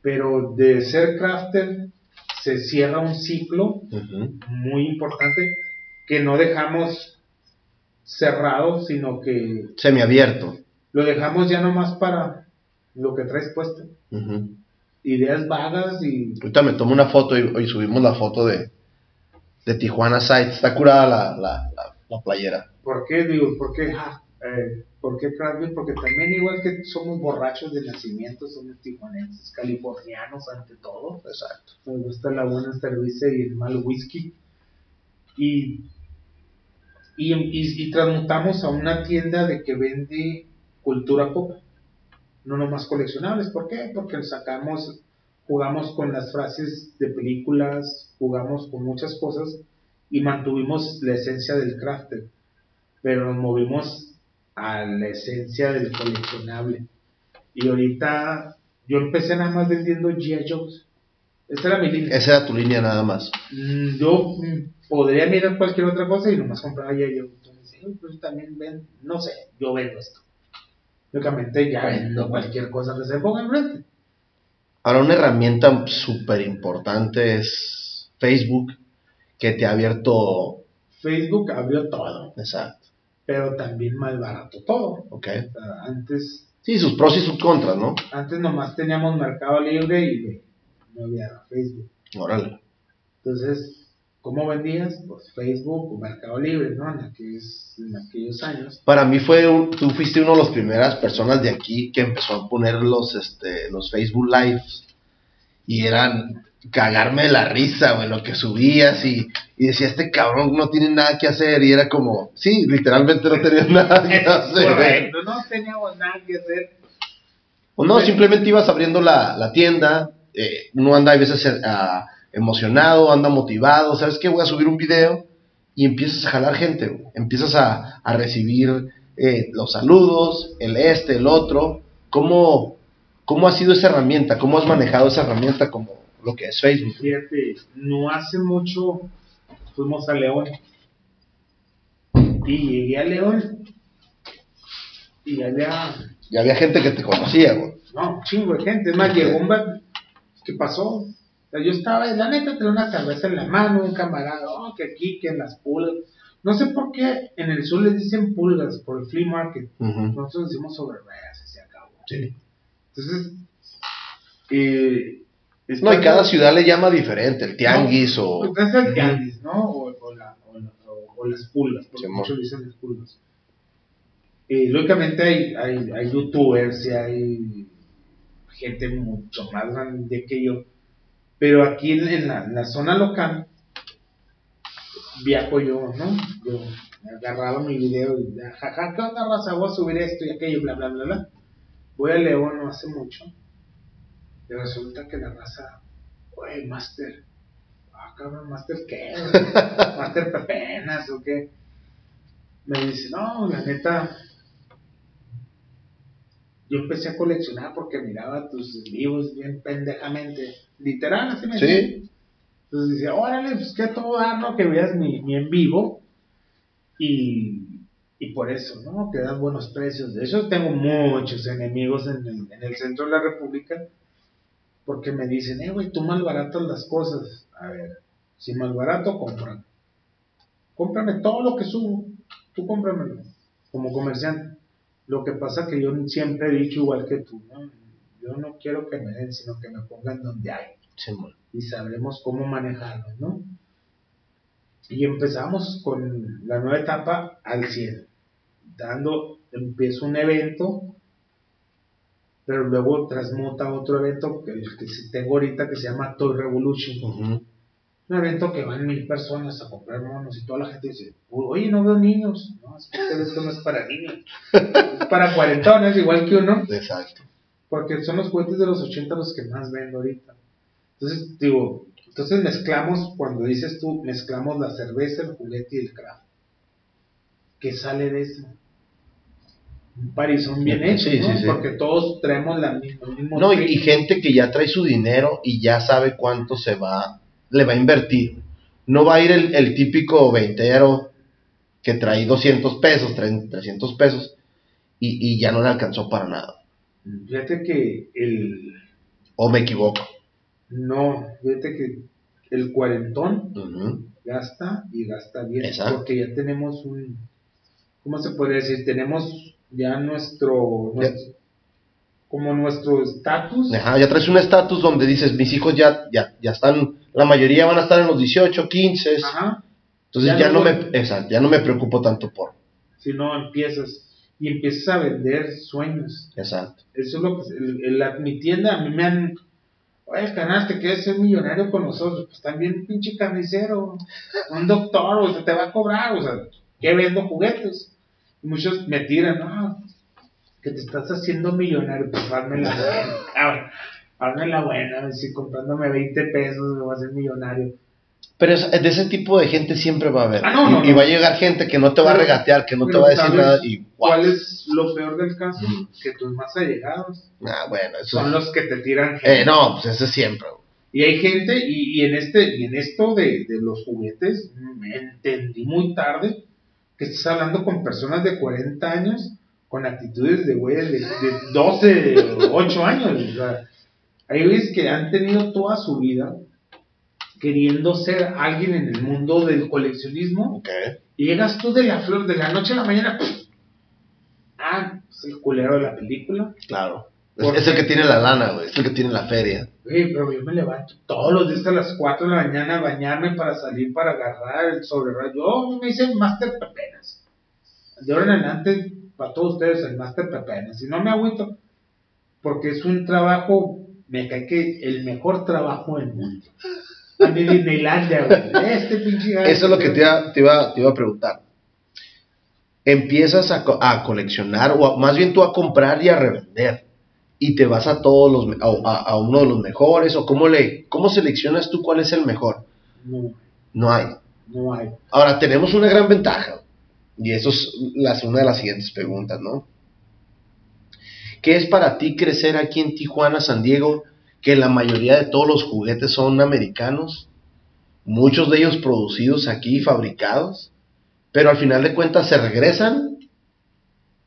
Pero de ser crafter se cierra un ciclo muy importante que no dejamos cerrado, sino que Semiabierto. lo dejamos ya nomás para lo que traes puesto. Ideas vagas y Ahorita me tomo una foto y, y subimos la foto de, de Tijuana Site. Está curada la, la, la, la playera. ¿por qué? Digo, ¿por qué? Ah, eh, ¿Por qué crafter? Porque también igual que somos borrachos de nacimiento, somos tijuanenses, californianos ante todo. Exacto. Nos gusta la buena cerveza y el mal whisky. Y, y, y, y transmutamos a una tienda de que vende cultura pop. No nomás coleccionables. ¿Por qué? Porque sacamos, jugamos con las frases de películas, jugamos con muchas cosas y mantuvimos la esencia del crafter. Pero nos movimos a la esencia del coleccionable. Y ahorita yo empecé nada más vendiendo G.I. Joe's Esa era mi línea. Esa era tu línea nada más. Mm, Yo mm, podría mirar cualquier otra cosa y nomás compraba ya yo. Entonces, pues también ven, no sé, yo vendo esto. Lógicamente ya vendo cualquier cosa que se ponga enfrente. Ahora, una herramienta súper importante es Facebook, que te ha abierto. Facebook abrió todo, Exacto. Pero también malbarató todo. Ok. O sea, antes, Sí, sus pros y sus contras, ¿no? antes nomás teníamos Mercado Libre y no había Facebook. Órale. Entonces, ¿cómo vendías? Pues Facebook o Mercado Libre, ¿no? En aquellos, en aquellos años. Para mí fue, un- tú fuiste una de las primeras personas de aquí que empezó a poner los, este, los Facebook Lives y eran cagarme de la risa, güey, lo que subías y, y decía, este cabrón no tiene nada que hacer y era como, sí, literalmente no tenía [LAUGHS] nada que hacer. Correcto, no teníamos nada que hacer. O no, simplemente ibas abriendo la, la tienda, eh, uno anda a veces ah, emocionado, anda motivado, ¿sabes qué? Voy a subir un video y empiezas a jalar gente, güey. empiezas a, a recibir eh, los saludos, el este, el otro. ¿Cómo, ¿Cómo ha sido esa herramienta? ¿Cómo has manejado esa herramienta como lo que es Facebook? Fíjate, no hace mucho fuimos a León. Y llegué a León. Y había, Ya había gente que te conocía, güey. no, chingo de gente. Es más, llegó un va- ¿Qué pasó? Yo estaba, la neta, tenía una cerveza en la mano, un camarada, oh, que aquí, que en las pulgas. No sé por qué en el sur les dicen pulgas por el flea market. Nosotros decimos sobre ruedas y se acabó. Sí. Entonces, eh, No, y cada ciudad le llama diferente, el tianguis o... Pues es el tianguis, ¿no? O, o la- o la- o- o las pulgas, porque muchos dicen las pulgas. Eh, lógicamente hay, hay, hay youtubers y hay gente mucho más grande que yo, pero aquí en, en la, en la zona local viajo yo, ¿no? Yo agarraba mi video y jaja, ¿qué onda raza? Voy a subir esto y aquello, bla, bla, bla, bla. Voy a León no hace mucho y resulta que la raza, oye, Master, ah, cabrón, Master qué, güey? [LAUGHS] Master Pepenas o qué. Me dice, no, la neta, yo empecé a coleccionar porque miraba tus vivos bien pendejamente, literal, así me Sí. decía. Entonces dice, órale, pues que todo dar, ¿no? Que veas mi, mi en vivo. Y, y por eso, ¿no? Que dan buenos precios. De hecho, tengo muchos enemigos en el, en el centro de la República. Porque me dicen, eh, güey, tú malbaratas las cosas. A ver, si malbarato, compra. Cómprame todo lo que subo. Tú cómpramelo. Como comerciante. Lo que pasa que yo siempre he dicho igual que tú, ¿no? Yo no quiero que me den, sino que me pongan donde hay Simón. y sabremos cómo manejarlo, ¿no? Y empezamos con la nueva etapa al 100, dando, empiezo un evento, pero luego transmuta otro evento que, el que tengo ahorita que se llama Toy Revolution, Ujú. un evento que van mil personas a comprar monos y toda la gente dice, oye, no veo niños, no, es que esto no es para niños, es [LAUGHS] para cuarentones igual que uno, Exacto. porque son los juguetes de los 80 los que más vendo ahorita. Entonces, digo, entonces mezclamos, cuando dices tú, mezclamos la cerveza, el juguete y el craft. ¿Qué sale de eso? Un parizón bien hecho, Sí, ¿no? sí, sí. Porque todos traemos la misma, el mismo No, y, gente que ya trae su dinero y ya sabe cuánto se va, le va a invertir. No va a ir el, el típico veintero que trae 200 pesos, trae 300 pesos y, y ya no le alcanzó para nada. Fíjate que el... O me equivoco. No, fíjate que el cuarentón gasta y gasta bien. Exacto. Porque ya tenemos un... ¿Cómo se podría decir? Tenemos ya nuestro... nuestro- como nuestro estatus. Ajá, ya traes un estatus donde dices, mis hijos ya, ya, ya están, la mayoría van a estar en los 18, 15, Ajá. entonces Ya ya, no no me, exacto, ya no me preocupo tanto por, si no empiezas y empiezas a vender sueños. exacto. Eso es lo que el, el- mi tienda a mí me han Oye, canal, te quieres ser millonario con nosotros, pues también pinche carnicero, un doctor, o sea, te va a cobrar, o sea, ¿qué vendo juguetes? Muchos me tiran, no, que te estás haciendo millonario, pues hazme la buena, hazme la buena, si comprándome 20 pesos me voy a hacer millonario. Pero es- de ese tipo de gente siempre va a haber. Ah, no, y, no, y no. va a llegar gente que no te va a regatear, que no te va a decir ¿sabes nada y. ¿Cuál es lo peor del caso? Que tus más allegados Ah, bueno, eso son los que te tiran hate. Eh, no, pues ese siempre. Y hay gente, y, y en este, y en esto de, de los juguetes, me entendí muy tarde que estás hablando con personas de 40 años con actitudes de güeyes de, de 12, 8 años. O sea, hay güeyes que han tenido toda su vida queriendo ser alguien en el mundo del coleccionismo Ok. y llegas tú de la flor de la noche a la mañana. Ah, es el culero de la película. Claro. Es, ¿Por es el que tiene la lana, güey. Es el que tiene la feria. Güey, pero yo me levanto todos los días a las 4 de la mañana a bañarme para salir para agarrar el sobre. Yo me hice Master Pepenas. De ahora en adelante, para todos ustedes, el Master Pepenas. Y no me agüito, porque es un trabajo, me cae que el mejor trabajo del mundo. A mi Disneylandia, güey. Este pinche gato, Eso es lo que te iba, te iba, te iba a preguntar. Empiezas a, co- a coleccionar, o a- más bien tú a comprar y a revender. Y te vas a todos los, a, a- a uno de los mejores, o cómo le, cómo seleccionas tú cuál es el mejor. No, No hay. no hay. Ahora, tenemos una gran ventaja. Y eso es las- una de las siguientes preguntas, ¿no? ¿Qué es para ti crecer aquí en Tijuana, San Diego, que la mayoría de todos los juguetes son americanos? Muchos de ellos producidos aquí, fabricados, pero al final de cuentas se regresan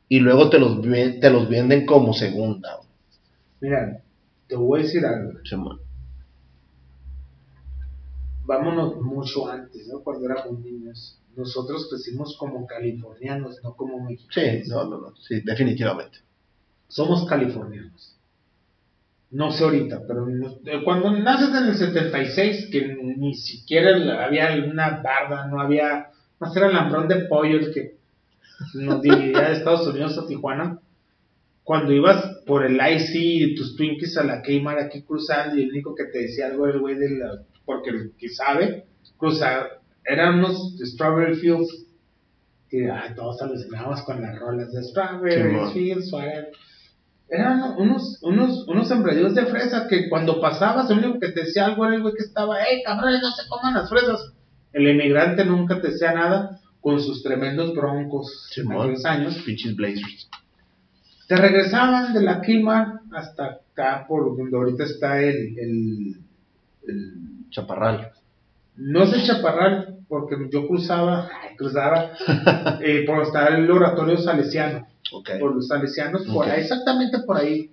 y luego te los, te los venden como segunda. Mira, te voy a decir algo. Vámonos mucho antes, ¿no? Cuando éramos niños. Nosotros crecimos como californianos, no como mexicanos. Sí, no, no, no, sí, definitivamente. Somos californianos. No sé ahorita, pero cuando naces en el 76, que ni siquiera había una barda, no había, más era el lambrón de pollo el que nos dividía de Estados Unidos a Tijuana. Cuando ibas por el IC y tus Twinkies a la Kmart aquí cruzando y el único que te decía algo era el güey de la, porque el que sabe, cruzar, eran unos Strawberry Fields que ay, todos alucinábamos con las rolas de Strawberry. Fields. Eran unos, unos, unos sembradíos de fresa que cuando pasabas, el único que te decía algo era el güey que estaba, hey cabrones, no se coman las fresas. El emigrante nunca te decía nada con sus tremendos broncos en aquellos años. Pinches Blazers. Te regresaban de la Kmart hasta acá, por donde ahorita está el, el, el Chaparral. no es el Chaparral, porque yo cruzaba, [LAUGHS] cruzaba, eh, por está el oratorio salesiano, Ok. por los salesianos, por ahí, exactamente por ahí.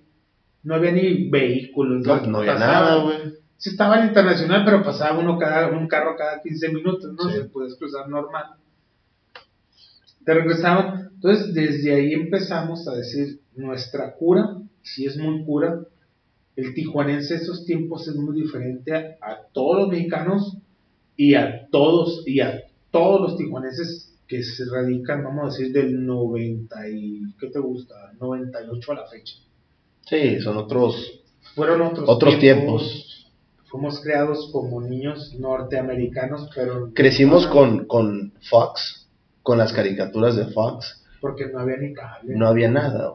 No había ni vehículos. No, no había Pasaba- nada, güey. Sí estaba el internacional, pero pasaba uno cada, un carro cada 15 minutos, ¿no? Sí. Se puedes cruzar normal. Te regresaban. Entonces, desde ahí empezamos a decir, nuestra cura, si es muy cura, el tijuanense de esos tiempos es muy diferente a, a todos los mexicanos y a todos, y a todos los tijuanenses que se radican, vamos a decir, del 90 y, ¿qué te gusta? 98 a la fecha. Sí, son otros, Fueron otros, Otros tiempos. Fuimos creados como niños norteamericanos, pero Crecimos con, con Fox, con las caricaturas de Fox. porque no había ni cable. No había nada.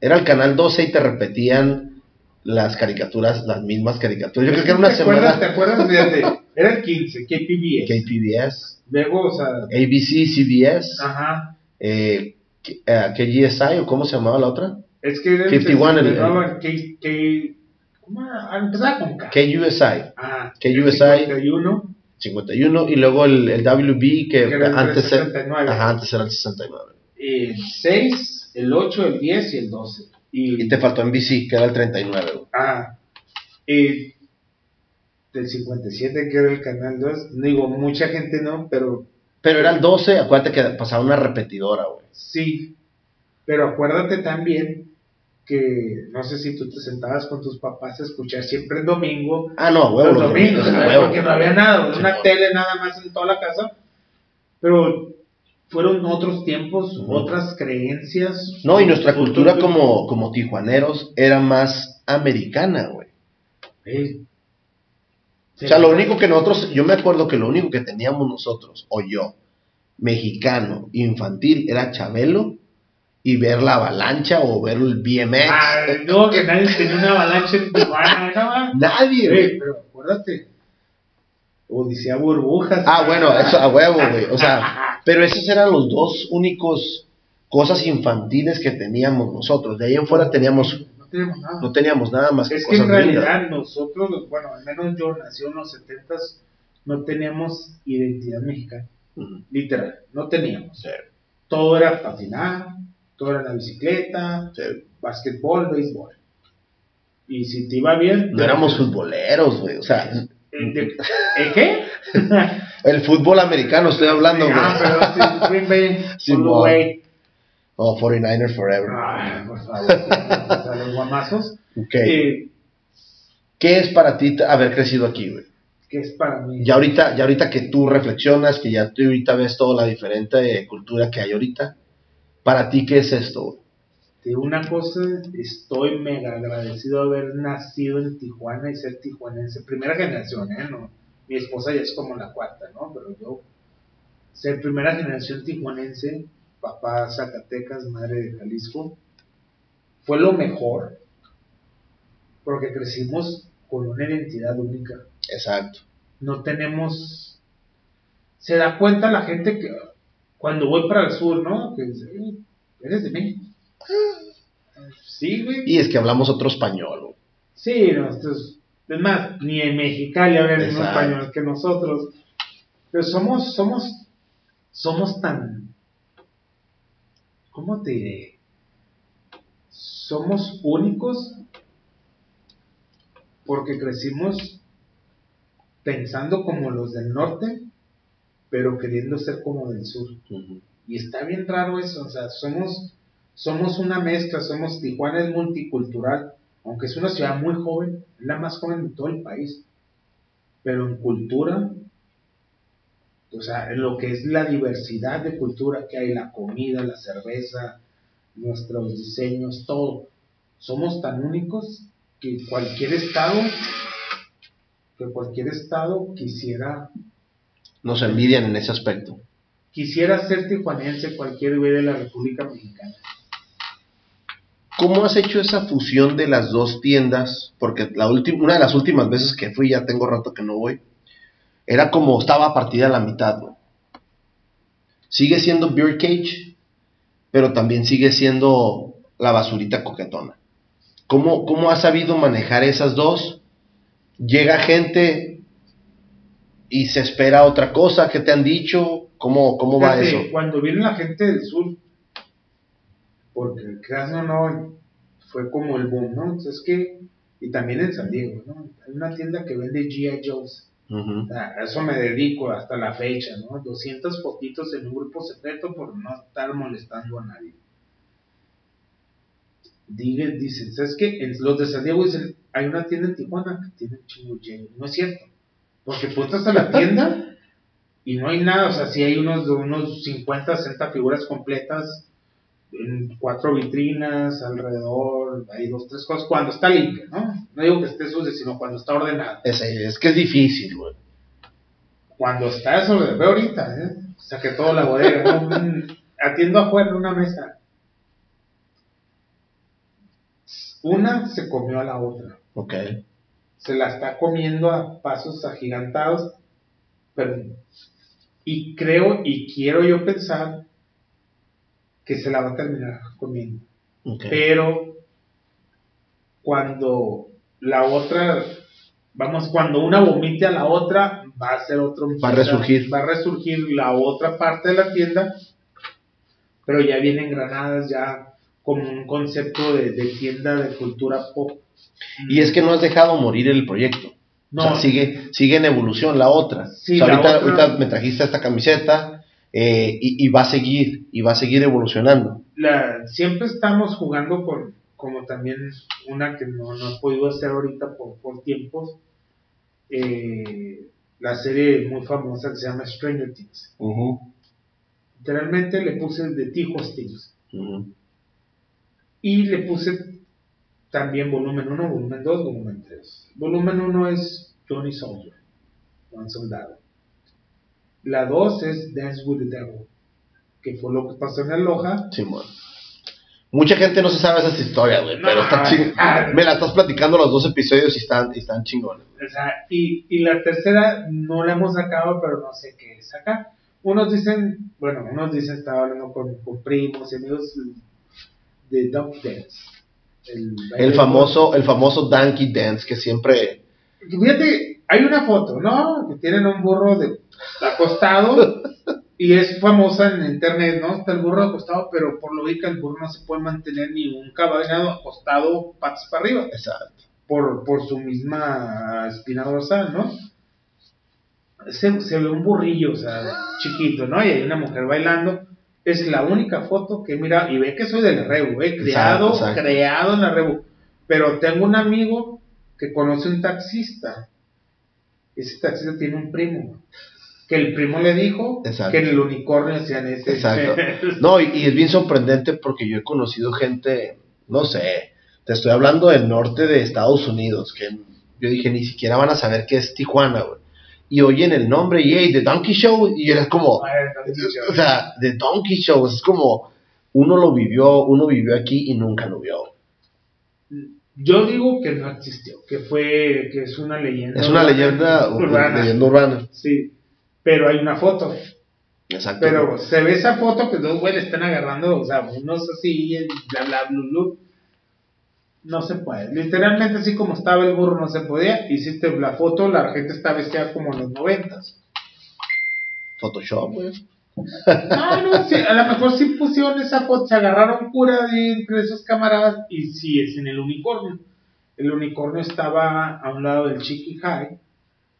Era el canal 12 y te repetían las caricaturas, las mismas caricaturas. Yo creo que era una ¿Te acuerdas? ¿Te semana. acuerdas de, era el 15, KPBS. KPBS, Luego, o sea, ABC, CBS, ajá. eh, K- eh, KGSI, o cómo se llamaba la otra? Es que era el 51 el- 69, K, K, ¿cómo? Ah, Empezaba con K. KUSI, Ajá. KUSI. 51, 51, y luego el, el WB, que, el antes, era, 69. ajá, antes era el 69. El 6, el 8, el 10 y el 12. Y, Y te faltó NBC, que era el 39, güey. Ah, y del 57 que era el canal 2, digo, mucha gente no, pero Pero era el 12, acuérdate que pasaba una repetidora, güey. sí. Pero acuérdate también que no sé si tú te sentabas con tus papás a escuchar siempre el domingo, Ah, no, huevo, los domingos, porque no había nada, Sí, una tele nada más en toda la casa, pero fueron otros tiempos, otras creencias. No, y nuestra cultura como, como tijuaneros era más americana, güey. Eh, O sea, lo único que nosotros, yo me acuerdo que lo único que teníamos nosotros, o yo, mexicano, infantil, era Chabelo y ver la avalancha o ver el BMX. Ah, no, que nadie tenía una avalancha en Tijuana, no, Nadie, Güey, pero acuérdate. Odisea Burbujas. Ah, bueno, eso a huevo, güey. O sea, [LAUGHS] pero esos eran los dos únicos cosas infantiles que teníamos nosotros. De ahí en fuera teníamos tenemos nada. No teníamos nada más que es que en cosas lindas. realidad nosotros, bueno, al menos yo nací en los 70 no teníamos identidad mexicana, Ujú. literal, no teníamos. Sí, Todo era patinar, era la bicicleta, sí. básquetbol, béisbol. Y si te iba bien... No éramos futboleros, güey. O sea, ¿Eh, de- ¿eh, qué? [LAUGHS] el fútbol americano estoy hablando, güey. ah, pero sí, Green Bay, Sí, way. [LAUGHS] Oh, 49ers forever. Ay, por favor, o sea, los guamazos. Ok. Eh, ¿Qué es para ti haber crecido aquí, güey? que es para mí. Ya ahorita, ya ahorita que tú reflexionas, que ya tú ahorita ves toda la diferente eh, cultura que hay ahorita, ¿para ti qué es esto? De una cosa, estoy mega agradecido de haber nacido en Tijuana y ser tijuanense. Primera generación, ¿eh? No, mi esposa ya es como la cuarta, ¿no? Pero yo, ser primera generación tijuanense, papá Zacatecas, madre de Jalisco, fue lo mejor, porque crecimos con una identidad única. Exacto. no tenemos se da cuenta la gente que cuando voy para el sur, ¿no? Que dice, "Eh, eres de México. Sí, güey. Y es que hablamos otro español, güey. Sí, nosotros, es más, ni en Mexicali hablan el mismo español que nosotros. Pero somos, somos, somos tan, ¿cómo te diré? Somos únicos porque crecimos pensando como los del norte, pero queriendo ser como del sur. Y está bien raro eso, o sea, somos, somos una mezcla, somos, Tijuana es multicultural, aunque es una ciudad muy joven, la más joven de todo el país, pero en cultura, o sea, en lo que es la diversidad de cultura que hay, la comida, la cerveza, nuestros diseños, todo, somos tan únicos que cualquier estado, que cualquier estado quisiera Nos envidian en ese aspecto. quisiera ser tijuanense cualquier güey de la República Mexicana. ¿Cómo has hecho esa fusión de las dos tiendas? Porque la una de las últimas veces que fui, ya tengo rato que no voy, era como estaba partida a la mitad, güey. Sigue siendo Beer Cage, pero también sigue siendo la basurita coquetona. ¿Cómo, cómo has sabido manejar esas dos? Llega gente y se espera otra cosa, ¿qué te han dicho? ¿Cómo, cómo va Fíjate, eso? Cuando viene la gente del sur, porque creas o no, fue como el boom, ¿no? Entonces que, y también en San Diego, ¿no? Hay una tienda que vende G.I. Joe's. Ujú. O sea, a eso me dedico hasta la fecha, ¿no? 200 fotitos en un grupo secreto por no estar molestando a nadie. Dicen, ¿sabes qué? En los de San Diego dicen, hay una tienda en Tijuana que tiene un chingo de No es cierto. Porque tú entras a la tienda y no hay nada. O sea, sí hay unos, unos 50, 60 figuras completas en cuatro vitrinas alrededor, hay dos, tres cosas, cuando está limpio, ¿no? No digo que esté sucio, sino cuando está ordenado. Es, es que es difícil, güey. Cuando está eso, lo veo ahorita, ¿eh? Saqué toda la bodega, ¿no? [LAUGHS] Atiendo afuera en una mesa. Una se comió a la otra. Ok. Se la está comiendo a pasos agigantados. Pero, y creo y quiero yo pensar que se la va a terminar comiendo. ok. Pero cuando la otra, vamos, cuando una vomite a la otra, va a ser otro. Va a resurgir. Va a resurgir la otra parte de la tienda, pero ya vienen granadas, ya como un concepto de, de tienda de cultura pop. Y es que no has dejado morir el proyecto. No. O sea, sigue, sigue en evolución la otra. Sí, O sea, la ahorita, otra- ahorita me trajiste esta camiseta eh, y, y va a seguir, y va a seguir evolucionando. la, siempre estamos jugando con, como también una que no, no he podido hacer ahorita por, por tiempos, eh, la serie muy famosa que se llama Stranger Things. Literalmente le puse de Tijo Things. Ujú. Y le puse también volumen 1, volumen 2, volumen 3. Volumen 1 es Johnny Soldier, Juan Soldado. La 2 es Dance with the Devil, que fue lo que pasó en el Loja. Simón. Mucha gente no se sabe esas historias, güey, pero No, está ching- ah. Me la estás platicando los dos episodios y están, y están chingones. O sea, y, y la tercera no la hemos sacado, pero no sé qué es acá. Unos dicen, bueno, unos dicen, estaba hablando con, con primos y amigos de Duck Dance. El, famoso, el famoso Donkey Dance que siempre. Fíjate, hay una foto, ¿no? Que tienen un burro de acostado y es famosa en internet, ¿no? Está el burro acostado, pero por lógica el burro no se puede mantener ni un caballo acostado patas para arriba. Exacto. por, por su misma espina dorsal, ¿no? Se, se ve un burrillo, o sea, chiquito, ¿no? Y hay una mujer bailando. Es la única foto que mira, y ve que soy del Rebu, ¿eh? Creado, Exacto, exacto. creado en la Rebu. Pero tengo un amigo que conoce un taxista. Ese taxista tiene un primo. Que el primo le dijo Exacto. que en el unicornio hacían ese. Exacto. [LAUGHS] No, y, y es bien sorprendente porque yo he conocido gente, no sé, te estoy hablando del norte de Estados Unidos, que yo dije, ni siquiera van a saber qué es Tijuana, güey. Y oyen el nombre, y hey, The Donkey Show, y era como, o sea, The Donkey Show, es como, uno lo vivió, uno vivió aquí y nunca lo vio. Yo digo que no existió, que fue, que es una leyenda. Es una leyenda urbana. leyenda urbana. Sí, pero hay una foto. Exacto. Pero se ve esa foto que dos güeyes están agarrando, o sea, unos así, bla, bla, bla, bla. No se puede. Literalmente, así como estaba el burro, no se podía. Hiciste la foto, la gente está vestida como en los noventas. Photoshop, güey. Ah, no, sí, a lo mejor sí pusieron esa foto, se agarraron cura de entre esos camaradas y sí es en el unicornio. El unicornio estaba a un lado del Chiqui High,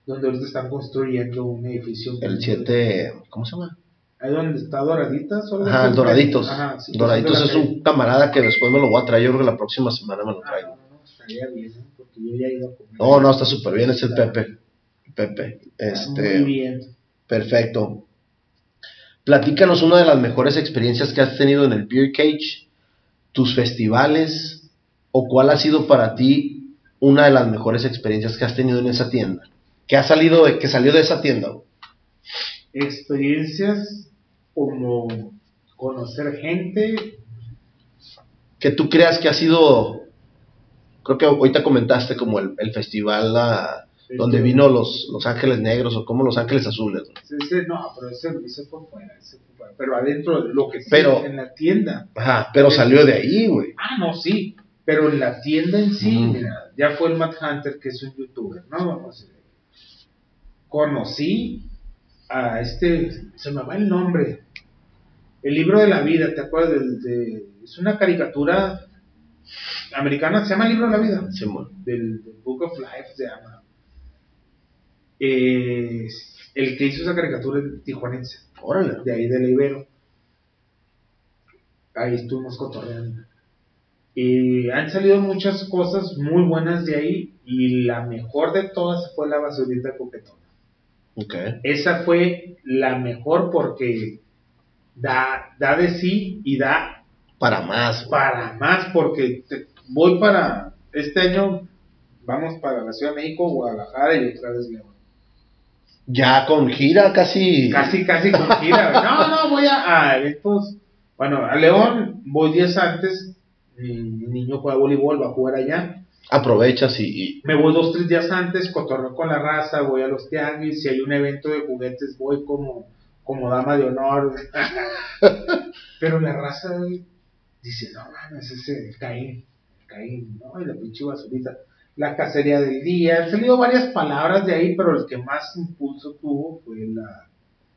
donde ahorita están construyendo un edificio. El 7, ¿cómo se llama? Ahí donde está Doraditas. Ajá, el Doraditos. Ajá, sí, Doraditos es un camarada que después me lo voy a traer, yo creo que la próxima semana me lo Ah, traigo. no, no, estaría bien, ¿eh? porque yo ya he ido a comer. No, no, está súper bien, es el Pepe. Pepe. Muy Este, bien. perfecto. Platícanos una de las mejores experiencias que has tenido en el Beer Cage, tus festivales, o cuál ha sido para ti una de las mejores experiencias que has tenido en esa tienda. Que ha salido de, que salió de esa tienda. Experiencias como conocer gente, Que tú creas que ha sido, creo que ahorita comentaste como el, el festival ah, donde vino los, los Ángeles Negros o como los Ángeles Azules. no, pero ese, ese fue fuera, ese fue fuera. Pero adentro, lo que Pero- en la tienda. Ajá, pero salió de ahí, güey. Ah, no, sí. Pero en la tienda en sí, Mm. mira, ya fue el Matt Hunter, que es un youtuber, ¿no? Vamos. Conocí a este, se me va el nombre, el libro de la vida, ¿te acuerdas? Del- de, es una caricatura americana, se llama Libro de la Vida, Simón. del, del Book of Life se llama. Eh, el que hizo esa caricatura es tijuanense Órale. de ahí de la Ibero. Ahí estuvimos cotorreando. Y han salido muchas cosas muy buenas de ahí y la mejor de todas fue la basurita coquetona. Ok. Esa fue la mejor porque da, da de sí y da Para más, güey. para más porque te- voy para este año, vamos para la Ciudad de México, Guadalajara y otra vez León. Ya con gira casi. Casi, casi con gira. [LAUGHS] No, no, voy a, a eventos. Bueno, a León voy días antes. Mi, mi niño juega voleibol, va a jugar allá. Aprovechas y, y- Me voy dos, tres días antes, cotorreo con la raza, voy a los tianguis. Si hay un evento de juguetes, voy como, como dama de honor. [LAUGHS] Pero la raza dice: No mames, ese el Caín, el Caín, ¿no? Y la pinche basurita. La cacería del día. Han salido varias palabras de ahí, pero el que más impulso tuvo fue la,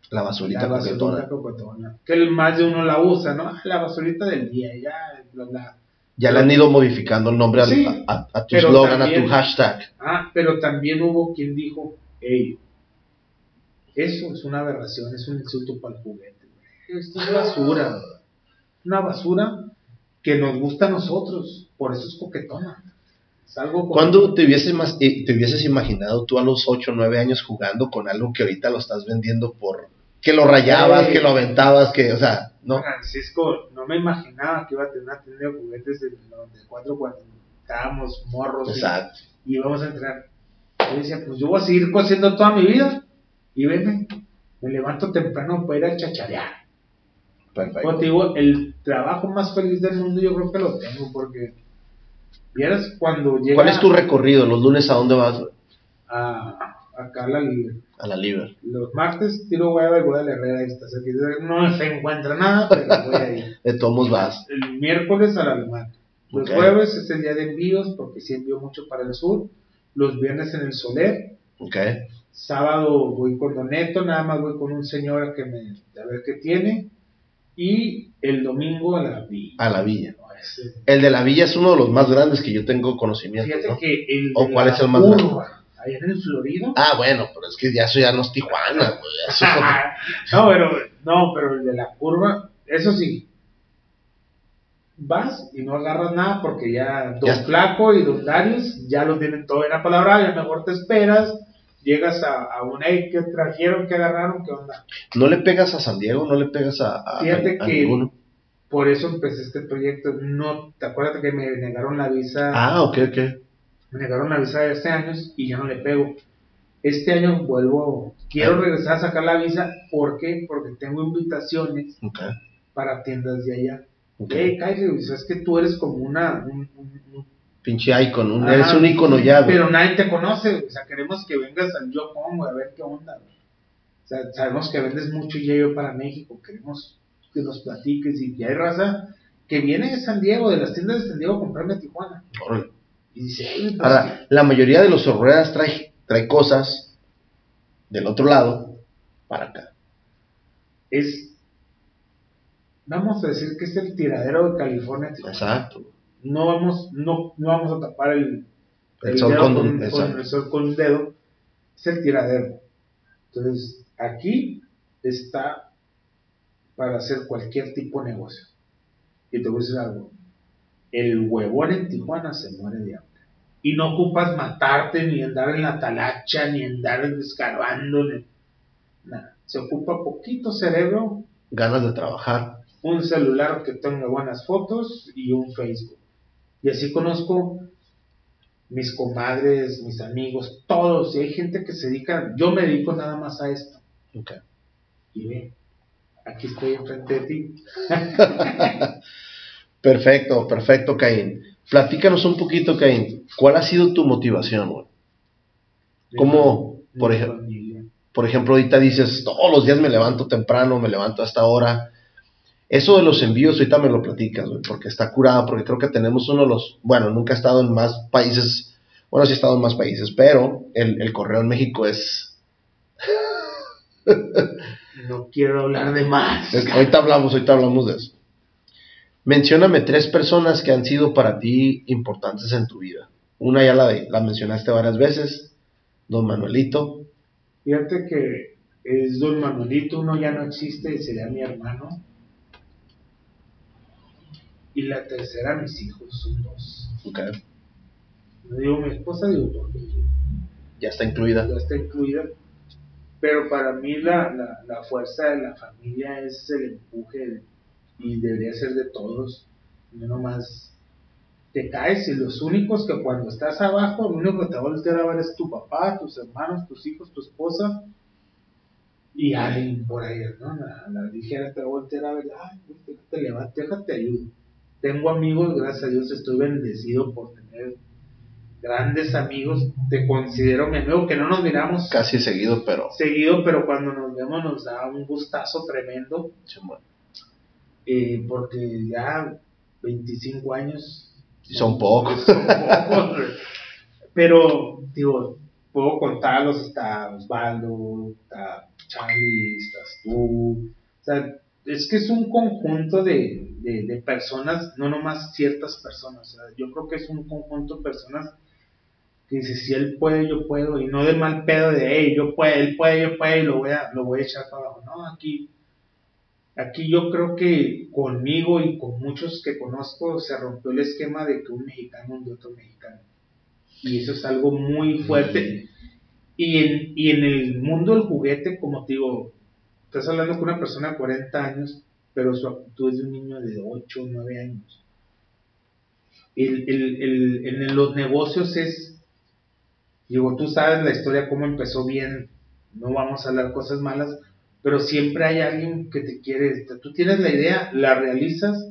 la basurita la basurita coquetona. Que el más de uno la usa, ¿no? Ah, La basurita del día, ya, bla, bla. Ya le han ido modificando el nombre al- a, a tu pero slogan, a tu hashtag. Ah, pero también hubo quien dijo, hey, eso es una aberración, es un insulto para el juguete. Esto es basura, una basura que nos gusta a nosotros, por eso es coquetona. Es algo como- ¿Cuándo te hubieses, mas- eh, te hubieses imaginado tú a los 8 o 9 años jugando con algo que ahorita lo estás vendiendo por... Que lo rayabas, que lo aventabas, que, o sea, ¿no? Francisco, no me imaginaba que iba a tener una tienda de juguetes en el 94 cuando estábamos morros. y- Exacto. y vamos a entrar. Yo decía, pues yo voy a seguir cosiendo toda mi vida. Y venme, me levanto temprano para ir a chacharear. Perfecto. Como te digo, el trabajo más feliz del mundo yo creo que lo tengo porque vieras cuando llega ¿Cuál es tu recorrido? ¿Los lunes a dónde vas? a, acá a la libre. A la Liber. Los martes tiro hueva y voy a la Herrera cerquita. No se encuentra nada, pero voy a ir. [LAUGHS] De tomos vas. El miércoles al alemán. Los jueves es el día de envíos porque sí envío mucho para el sur. Los viernes en el Soler. Ok. Sábado voy con Doneto, nada más voy con un señor a que me a ver qué tiene. Y el domingo a la villa. A la villa. No, ese- El de la villa es uno de los más grandes que yo tengo conocimiento, Fíjate ¿no? que el ¿O cuál es el más grande? allá en el Florido. Ah, bueno, pero es que ya eso ya no es Tijuana. [LAUGHS] Eso [LAUGHS] no, pero no, pero el de la curva, eso sí. Vas y no agarras nada porque ya Don Ya. Flaco y Don Darius ya lo tienen todo en la palabra, ya mejor te esperas, llegas a, a un hey, ¿qué trajeron? ¿Qué agarraron? ¿Qué onda? ¿No le pegas a San Diego? ¿No le pegas a, a- Fíjate a- a que- ninguno? Por eso empecé este proyecto. No, ¿te acuerdas que me negaron la visa? Ah, ok, ok. Me negaron la visa de hace años y ya no le pego. Este año vuelvo, quiero Ah. regresar a sacar la visa. ¿Por qué? Porque tengo invitaciones para tiendas de allá. ok. Hey, Kyle, es que tú eres como una... un- un- un- Pinche icon, un- eres un icono ya, güey. Pero nadie te conoce, o sea, queremos que vengas al Yo Pongo a ver qué onda. güey. O sea, sabemos que vendes mucho yo para México, queremos que nos platiques y ya hay raza que viene de San Diego, de las tiendas de San Diego a comprarme a Tijuana. Órale. Y dice, "Ey, pues, Ahora, la mayoría de los horreras trae, trae cosas del otro lado para acá. es, vamos a decir que es el tiradero de California. Tijuana. Exacto. No vamos, no, no vamos a tapar el, El sol dedo con el sol con un dedo. Es el tiradero. Entonces, aquí está para hacer cualquier tipo de negocio. Y te voy a decir algo. El huevón en Tijuana se muere de hambre. Y no ocupas matarte, ni andar en la talacha, ni andar escarbando, ni nada. Se ocupa poquito cerebro, Ganas de trabajar. un celular que tenga buenas fotos y un Facebook. Y así conozco mis comadres, mis amigos, todos. Y hay gente que se dedica, yo me dedico nada más a esto. Ok. Y ve, aquí estoy enfrente de ti. [LAUGHS] Perfecto, perfecto, Caín. Platícanos un poquito, Caín. ¿Cuál ha sido tu motivación, güey? ¿Cómo, por. Por ejemplo, ahorita dices, todos los días me levanto temprano, me levanto a esta hora. Eso de los envíos, ahorita me lo platicas, güey, porque está curado, porque creo que tenemos uno de los, bueno, nunca he estado en más países, bueno, sí he estado en más países, pero el, el correo en México es, [LAUGHS] No quiero hablar de más. es- ahorita hablamos, ahorita hablamos de eso. Mencióname tres personas que han sido para ti importantes en tu vida. Una ya la, de- la mencionaste varias veces, don Manuelito, Fíjate que es Don Manuelito, uno ya no existe, sería mi hermano. Y la tercera, mis hijos, son dos. ok, No digo mi esposa, digo porque ya está incluida. ya está incluida. Pero para mí la, la, la fuerza de la familia es el empuje y debería ser de todos. No nomás te caes y los únicos que cuando estás abajo, lo único que te va a voltear a ver es tu papá, tus hermanos, tus hijos, tu esposa y alguien por ahí, ¿no? La, la ligera te va a voltear a ver, ay, déjate levantar, déjate ayudo. Tengo amigos, gracias a Dios estoy bendecido por tener grandes amigos, te considero mi amigo, que no nos miramos Casi seguido, pero... seguido, pero cuando nos vemos nos da un gustazo tremendo, Simón. eh, porque ya 25 años. Son pocos. son pocos, pero digo, puedo contarlos, está Osvaldo, está Charlie, estás tú, o sea, es que es un conjunto de, de, de personas, no nomás ciertas personas, o sea, yo creo que es un conjunto de personas que dice, si él puede, yo puedo, y no de mal pedo de, hey, yo puedo, él puede, yo puedo, y lo voy a, lo voy a echar para abajo, no, aquí, aquí yo creo que conmigo y con muchos que conozco se rompió el esquema de que un mexicano hunde a otro mexicano, y eso es algo muy fuerte, y en, y en el mundo del juguete, como te digo, estás hablando con una persona de 40 años, pero su actitud es de un niño de 8 o 9 años. El, el, el, en los negocios es, digo, tú sabes la historia, cómo empezó bien, no vamos a hablar cosas malas, pero siempre hay alguien que te quiere, tú tienes la idea, la realizas,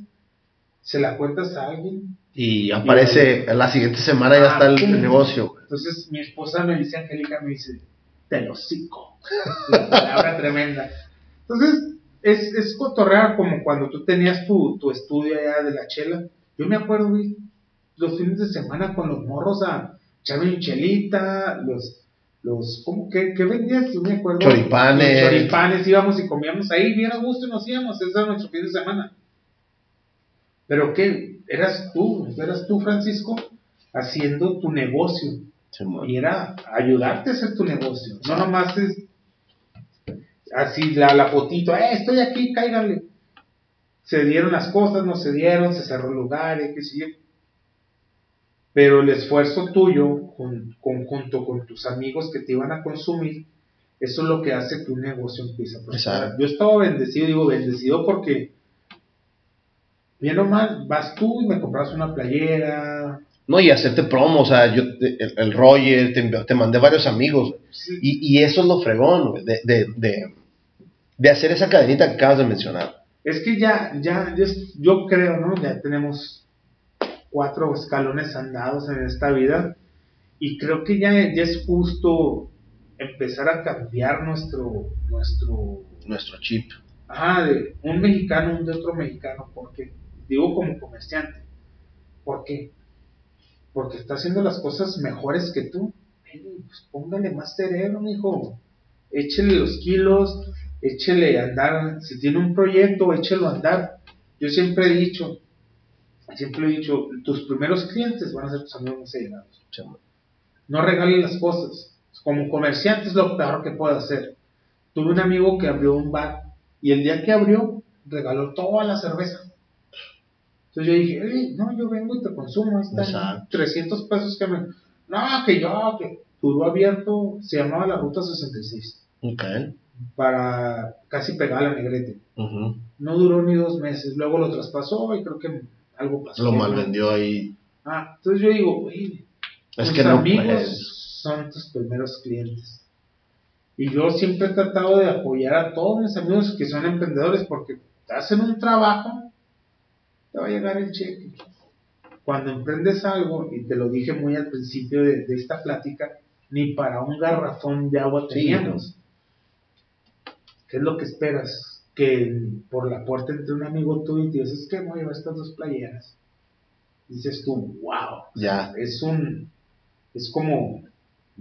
se la cuentas a alguien. Y aparece la siguiente semana ya está el, negocio. Entonces mi esposa me dice, Angélica, me dice, te lo hocico. [LAUGHS] La palabra tremenda. Entonces, es, es cotorrear como cuando tú tenías tu, tu estudio allá de la chela. Yo me acuerdo, güey, los fines de semana con los morros a echarme chelita, los, los, ¿cómo que, qué vendías? Yo me acuerdo. Choripanes. Los choripanes, íbamos y comíamos ahí bien a gusto y nos íbamos, ese era nuestro fin de semana. Pero qué, eras tú, eras tú, Francisco, haciendo tu negocio. Y era ayudarte a hacer tu negocio. No nomás es así la, la fotito, eh, estoy aquí, cáiganle. Se dieron las cosas, no se dieron, se cerró el lugar, qué sé yo. Pero el esfuerzo tuyo, con, conjunto con tus amigos que te iban a consumir, eso es lo que hace que un negocio empiece a prosperar. Yo estaba bendecido, digo bendecido porque, bien o mal, vas tú y me compras una playera. No, y hacerte promo, o sea, yo, el, el Roger, te, te mandé varios amigos. Sí, Y, y eso es lo fregón, de, de, de, de hacer esa cadenita que acabas de mencionar. Es que ya, ya, es- yo creo, ¿no? Ya tenemos cuatro escalones andados en esta vida y creo que ya, ya es justo empezar a cambiar nuestro, nuestro, Nuestro chip. ajá, de un mexicano, un de otro mexicano, porque, digo como comerciante, ¿por qué? Porque está haciendo las cosas mejores que tú. Pues póngale más cerebro, mijo. Échele los kilos, échele a andar. Si tiene un proyecto, échelo a andar. Yo siempre he dicho, siempre he dicho, tus primeros clientes van a ser tus amigos más allegados. No regales las cosas. Como comerciante es lo peor que puedo hacer. Tuve un amigo que abrió un bar y el día que abrió regaló toda la cerveza. Entonces yo dije, "Ey, no, yo vengo y te consumo, ahí están Exacto. 300 pesos que me... No, que yo, que duró abierto, se llamaba la Ruta 66, Ok. Para casi pegar a negrete. No duró ni dos meses, luego lo traspasó y creo que algo pasó. Lo ¿no? mal vendió ahí. Ah, entonces yo digo, güey, Es tus que amigos son tus primeros clientes. Y yo siempre he tratado de apoyar a todos mis amigos que son emprendedores porque te hacen un trabajo, te va a llegar el cheque. Cuando emprendes algo, y te lo dije muy al principio de, de esta plática, ni para un garrafón de agua Sí, teníamos. ¿Qué es lo que esperas? Que por la puerta entre un amigo tuyo y te dices, es que voy a llevar estas dos playeras. Dices tú, wow, Ya. es un es como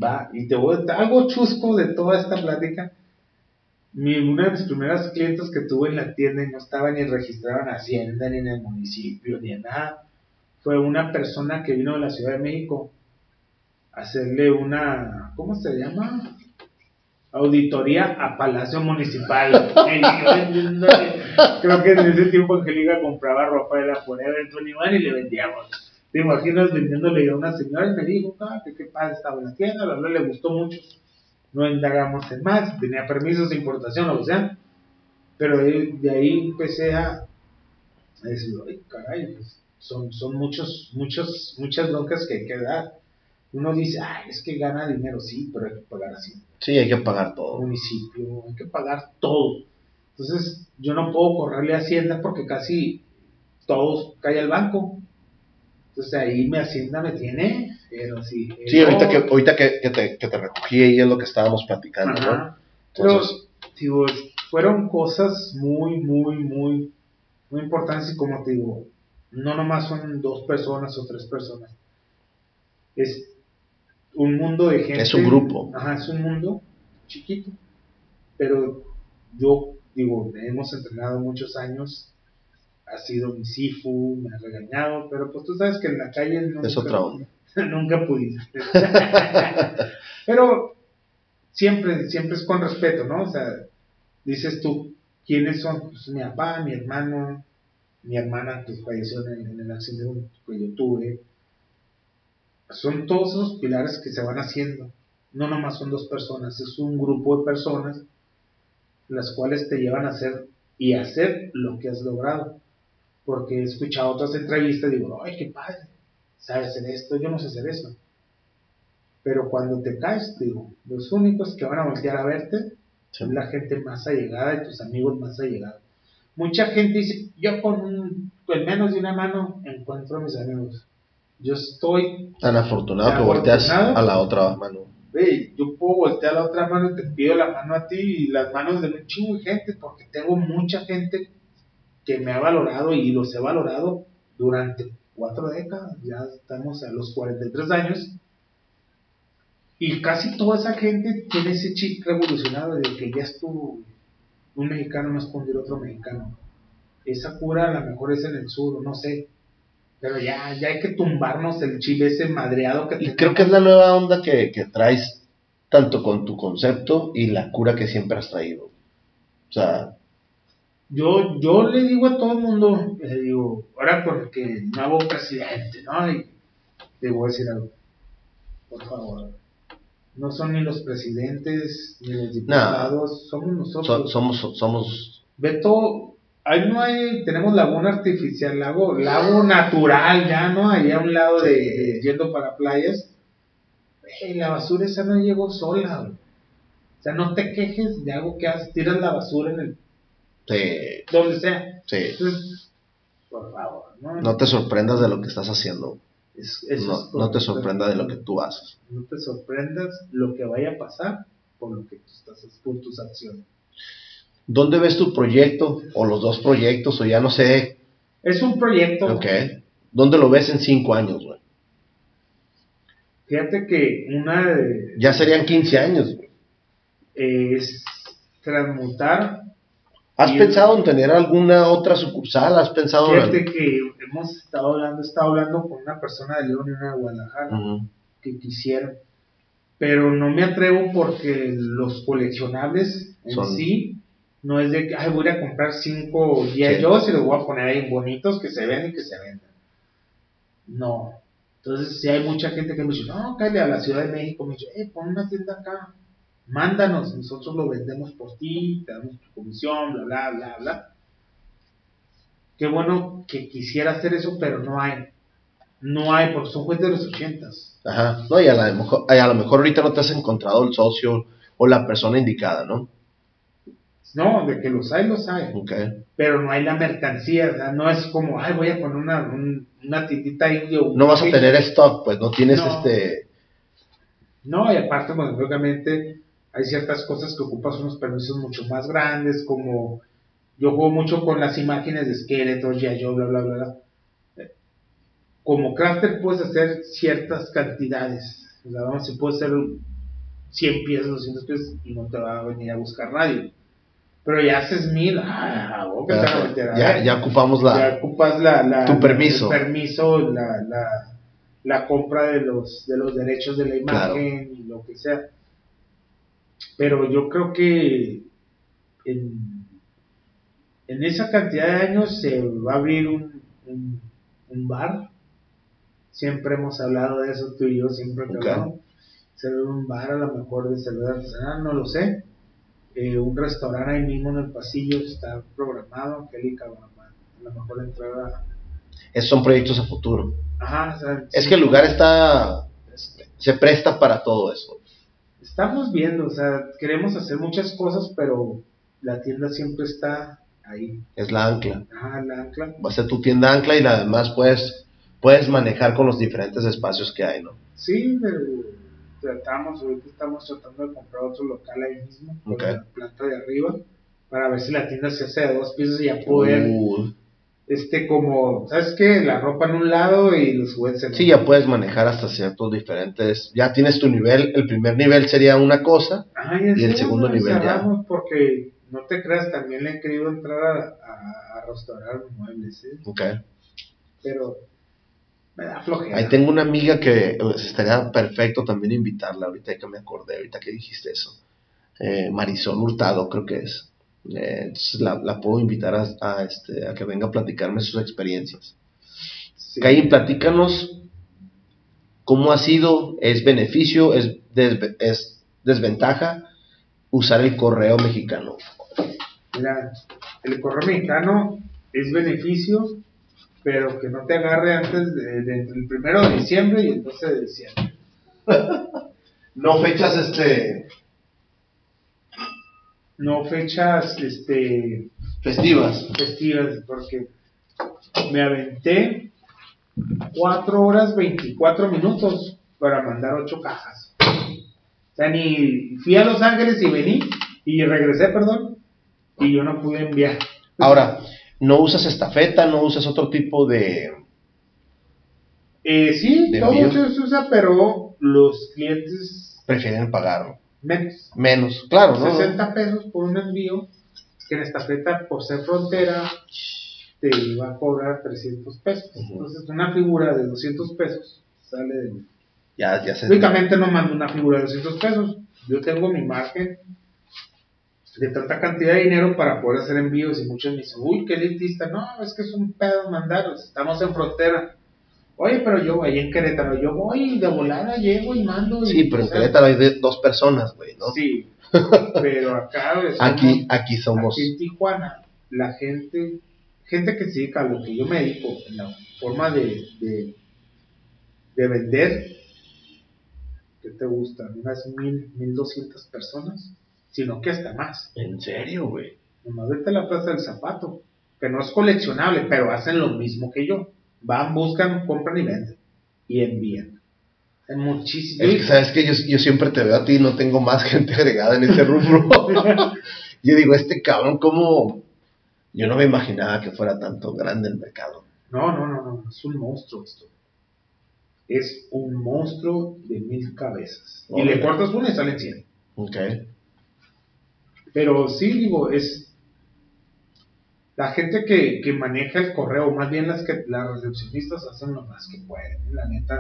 va y te voy a algo chusco de toda esta plática mi, una de mis primeras clientes que tuve en la tienda y no estaba ni registrada en Hacienda ni en el municipio ni en nada fue una persona que vino de la Ciudad de México a hacerle una ¿cómo se llama? Auditoría a Palacio Municipal [LAUGHS] creo que en ese tiempo Angélica compraba ropa de la Forever 21 y le vendíamos te imaginas vendiéndole a una señora y me dijo, ah, que qué padre estaba la tienda, la verdad le gustó mucho. No indagamos en más, tenía permisos de importación o sea. Pero de, ahí empecé a, a decir, ay, caray, pues, son, son muchos, muchos, muchas broncas que hay que dar. Uno dice, ay, es que gana dinero, sí, pero hay que pagar así Sí, hay que pagar todo. municipio, hay que pagar todo. Entonces, yo no puedo correrle a Hacienda porque casi todos cae al banco. Entonces ahí mi Hacienda me tiene, pero sí. Sí, ahorita que, ahorita que, que te, que te recogí ahí es lo que estábamos platicando, ¿no? Ajá. Pero, Entonces- digo, fueron cosas muy, muy, muy, muy importantes y como te digo, no nomás son dos personas o tres personas. Es un mundo de gente. Es un grupo. Ajá, es un mundo chiquito. Pero yo, digo, hemos entrenado muchos años. Ha sido mi Sifu, me ha regañado, pero pues tú sabes que en la calle nunca, Es otra onda. [LAUGHS] nunca pudiste. [LAUGHS] pero siempre, siempre es con respeto, ¿no? O sea, dices tú, ¿quiénes son? Pues mi papá, mi hermano, mi hermana que falleció en el, en el accidente que yo tuve. Son todos esos pilares que se van haciendo. No nomás son dos personas, es un grupo de personas las cuales te llevan a hacer y hacer lo que has logrado. Porque he escuchado otras entrevistas y digo, ay, qué padre, sabes hacer esto, yo no sé hacer eso. Pero cuando te caes, digo, los únicos que van a voltear a verte es la gente más allegada y tus amigos más allegados. Mucha gente dice, yo con, un, con menos de una mano encuentro a mis amigos. Yo estoy, Tan afortunado Tan que volteas afortunado. a la otra mano. ve, yo puedo voltear la otra mano y te pido la mano a ti y las manos de un chingo de gente porque tengo mucha gente que me ha valorado y los he valorado durante cuatro décadas, ya estamos a los 43 años. Y casi toda esa gente tiene ese chip revolucionado de que ya estuvo un mexicano no escondió otro mexicano. Esa cura a lo mejor es en el sur, no sé. Pero ya, ya hay que tumbarnos el chip ese madreado que Y creo que es la nueva onda que, que traes tanto con tu concepto y la cura que siempre has traído. O sea, yo, yo le digo a todo el mundo, le digo, ahora porque el nuevo presidente, ¿no? Y le voy a decir algo, por favor, no son ni los presidentes ni los diputados, somos so- nosotros. somos, somos, Beto, ahí no hay, tenemos laguna artificial, lago, lago natural ya, ¿no? Allá a un lado de, de- yendo para playas. La basura esa no llegó sola, güey. O sea, no te quejes de algo que haces, tiras la basura en el, sí, donde sea. sí. Entonces, por favor, ¿no? No te sorprendas de lo que estás haciendo. Es- No, no te correcto. sorprenda de lo que tú haces. No te sorprendas lo que vaya a pasar por lo que tú estás, por tus acciones. ¿Dónde ves tu proyecto? O los dos proyectos, o ya no sé. Es un proyecto. Ok. ¿Dónde lo ves en cinco años, güey? Fíjate que una de, Ya serían 15 años, güey. es transmutar. ¿Has pensado en tener alguna otra sucursal? ¿Has pensado en...? Fíjate que hemos estado hablando, he estado hablando con una persona de León y una de Guadalajara que quisieran, pero no me atrevo porque los coleccionables en Son- sí no es de que ay, voy a comprar cinco G.I. Sí. Joes y los voy a poner ahí bonitos que se ven y que se vendan. No. Entonces, si hay mucha gente que me dice, no, cállate a la Ciudad de México, me dice, eh, pon una tienda acá, mándanos, nosotros lo vendemos por ti, te damos tu comisión, bla, bla, bla, bla. Qué bueno que quisiera hacer eso, pero no hay. No hay, porque son juegos de los ochentas. Ajá. No, y a, la mejor, a lo mejor ahorita no te has encontrado el socio o la persona indicada, ¿no? No, de que los hay, los hay. Pero no hay la mercancía, o sea, no es como, ay, voy a poner una, un- una tiendita indio. No vas a tener stock, pues no tienes No. este... No, y aparte, bueno, obviamente hay ciertas cosas que ocupas unos permisos mucho más grandes, como yo juego mucho con las imágenes de Skeletor, ya yo, bla, bla, bla, bla. Como crafter puedes hacer ciertas cantidades. O sea, vamos, si puedes hacer 100 piezas, 200 piezas y no te va a venir a buscar nadie. Pero ya haces mil, ah, vos a Ya, ver. ya ocupamos la... ya ocupas la, la- tu permiso. el permiso, la, la, la compra de los, de los derechos de la imagen y lo que sea. Pero yo creo que en, en esa cantidad de años se va a abrir un, un, un bar. Siempre hemos hablado de eso tú y yo, siempre que hablamos. Se ve un bar a lo mejor de cerveza artesanal, no lo sé. Eh, un restaurante ahí mismo en el pasillo está programado, Angélica va a lo mejor entrar a... Esos son proyectos a futuro. Ajá, o sea, Es sí, que el lugar está... Se presta para todo eso. Estamos viendo, o sea, queremos hacer muchas cosas, pero la tienda siempre está ahí. Es la ancla. Ajá, la ancla. Va a ser tu tienda ancla y además puedes, puedes manejar con los diferentes espacios que hay, ¿no? Sí, pero tratamos, ahorita estamos tratando de comprar otro local ahí mismo, por la planta de arriba, para ver si la tienda se hace de dos pisos y ya poder, Uh, este, como, ¿sabes qué? La ropa en un lado y los juguetes en sí, otro. ya puedes manejar hasta ciertos diferentes... Ya tienes tu nivel. El primer nivel sería una cosa. Y el segundo nivel ya. Porque, no te creas, también le he querido entrar a, a, a restaurar muebles, ¿eh? Ok. Pero me da flojera. Ahí tengo una amiga que pues, estaría perfecto también invitarla, ahorita que me acordé, ahorita que dijiste eso. Eh, Marisol Hurtado, creo que es. Eh, entonces la, la puedo invitar a, a, este, a que venga a platicarme sus experiencias. Sí. Caín, platícanos cómo ha sido, es beneficio, es, desve- es desventaja usar el correo mexicano. Mira, el correo mexicano es beneficio, pero que no te agarre antes de, de entre el primero de diciembre y el 12 de diciembre. [LAUGHS] No fechas este No fechas este, festivas. festivas, porque me aventé 4 horas 24 minutos para mandar 8 cajas. O sea, ni fui a Los Ángeles y vení, y regresé, perdón, y yo no pude enviar. Ahora, no usas estafeta, no usas otro tipo de Eh, sí, ¿De todo envío? se usa, pero los clientes Prefieren pagarlo. menos. Menos, claro, ¿no? 60 pesos por un envío, que en esta feta, por ser frontera, te iba a cobrar 300 pesos. Entonces, una figura de 200 pesos sale de... Ya, ya se. Únicamente no mando una figura de 200 pesos. Yo tengo mi margen de tanta cantidad de dinero para poder hacer envíos y muchos me dicen, uy, qué elitista. No, es que es un pedo mandarlos. Estamos en frontera. Oye, pero yo ahí en Querétaro, yo voy de volada, llego y mando. y- Sí, pero en Querétaro hay de dos personas, güey, ¿no? Sí, [LAUGHS] pero acá somos- Aquí, aquí somos. aquí en Tijuana, la gente, gente que se dedica a lo que yo me dedico, en la forma de, de, de vender, ¿qué te gusta? Unas mil, mil doscientas personas, sino que hasta más. ¿En serio, güey? Nomás vete a la Plaza del Zapato, que no es coleccionable, pero hacen lo mismo que yo. Van, buscan, compran y venden. Y envían. Hay muchísimo. Es que sabes que yo, yo siempre te veo a ti y no tengo más [LAUGHS] gente agregada en ese rubro. [LAUGHS] yo digo, este cabrón, ¿cómo? Yo no me imaginaba que fuera tanto grande el mercado. No, no, no, no, es un monstruo esto. Es un monstruo de mil cabezas. Y le cortas una y salen 100. Ok. Pero sí, digo, es. La gente que, que maneja el correo, más bien las que las recepcionistas hacen lo más que pueden, la neta.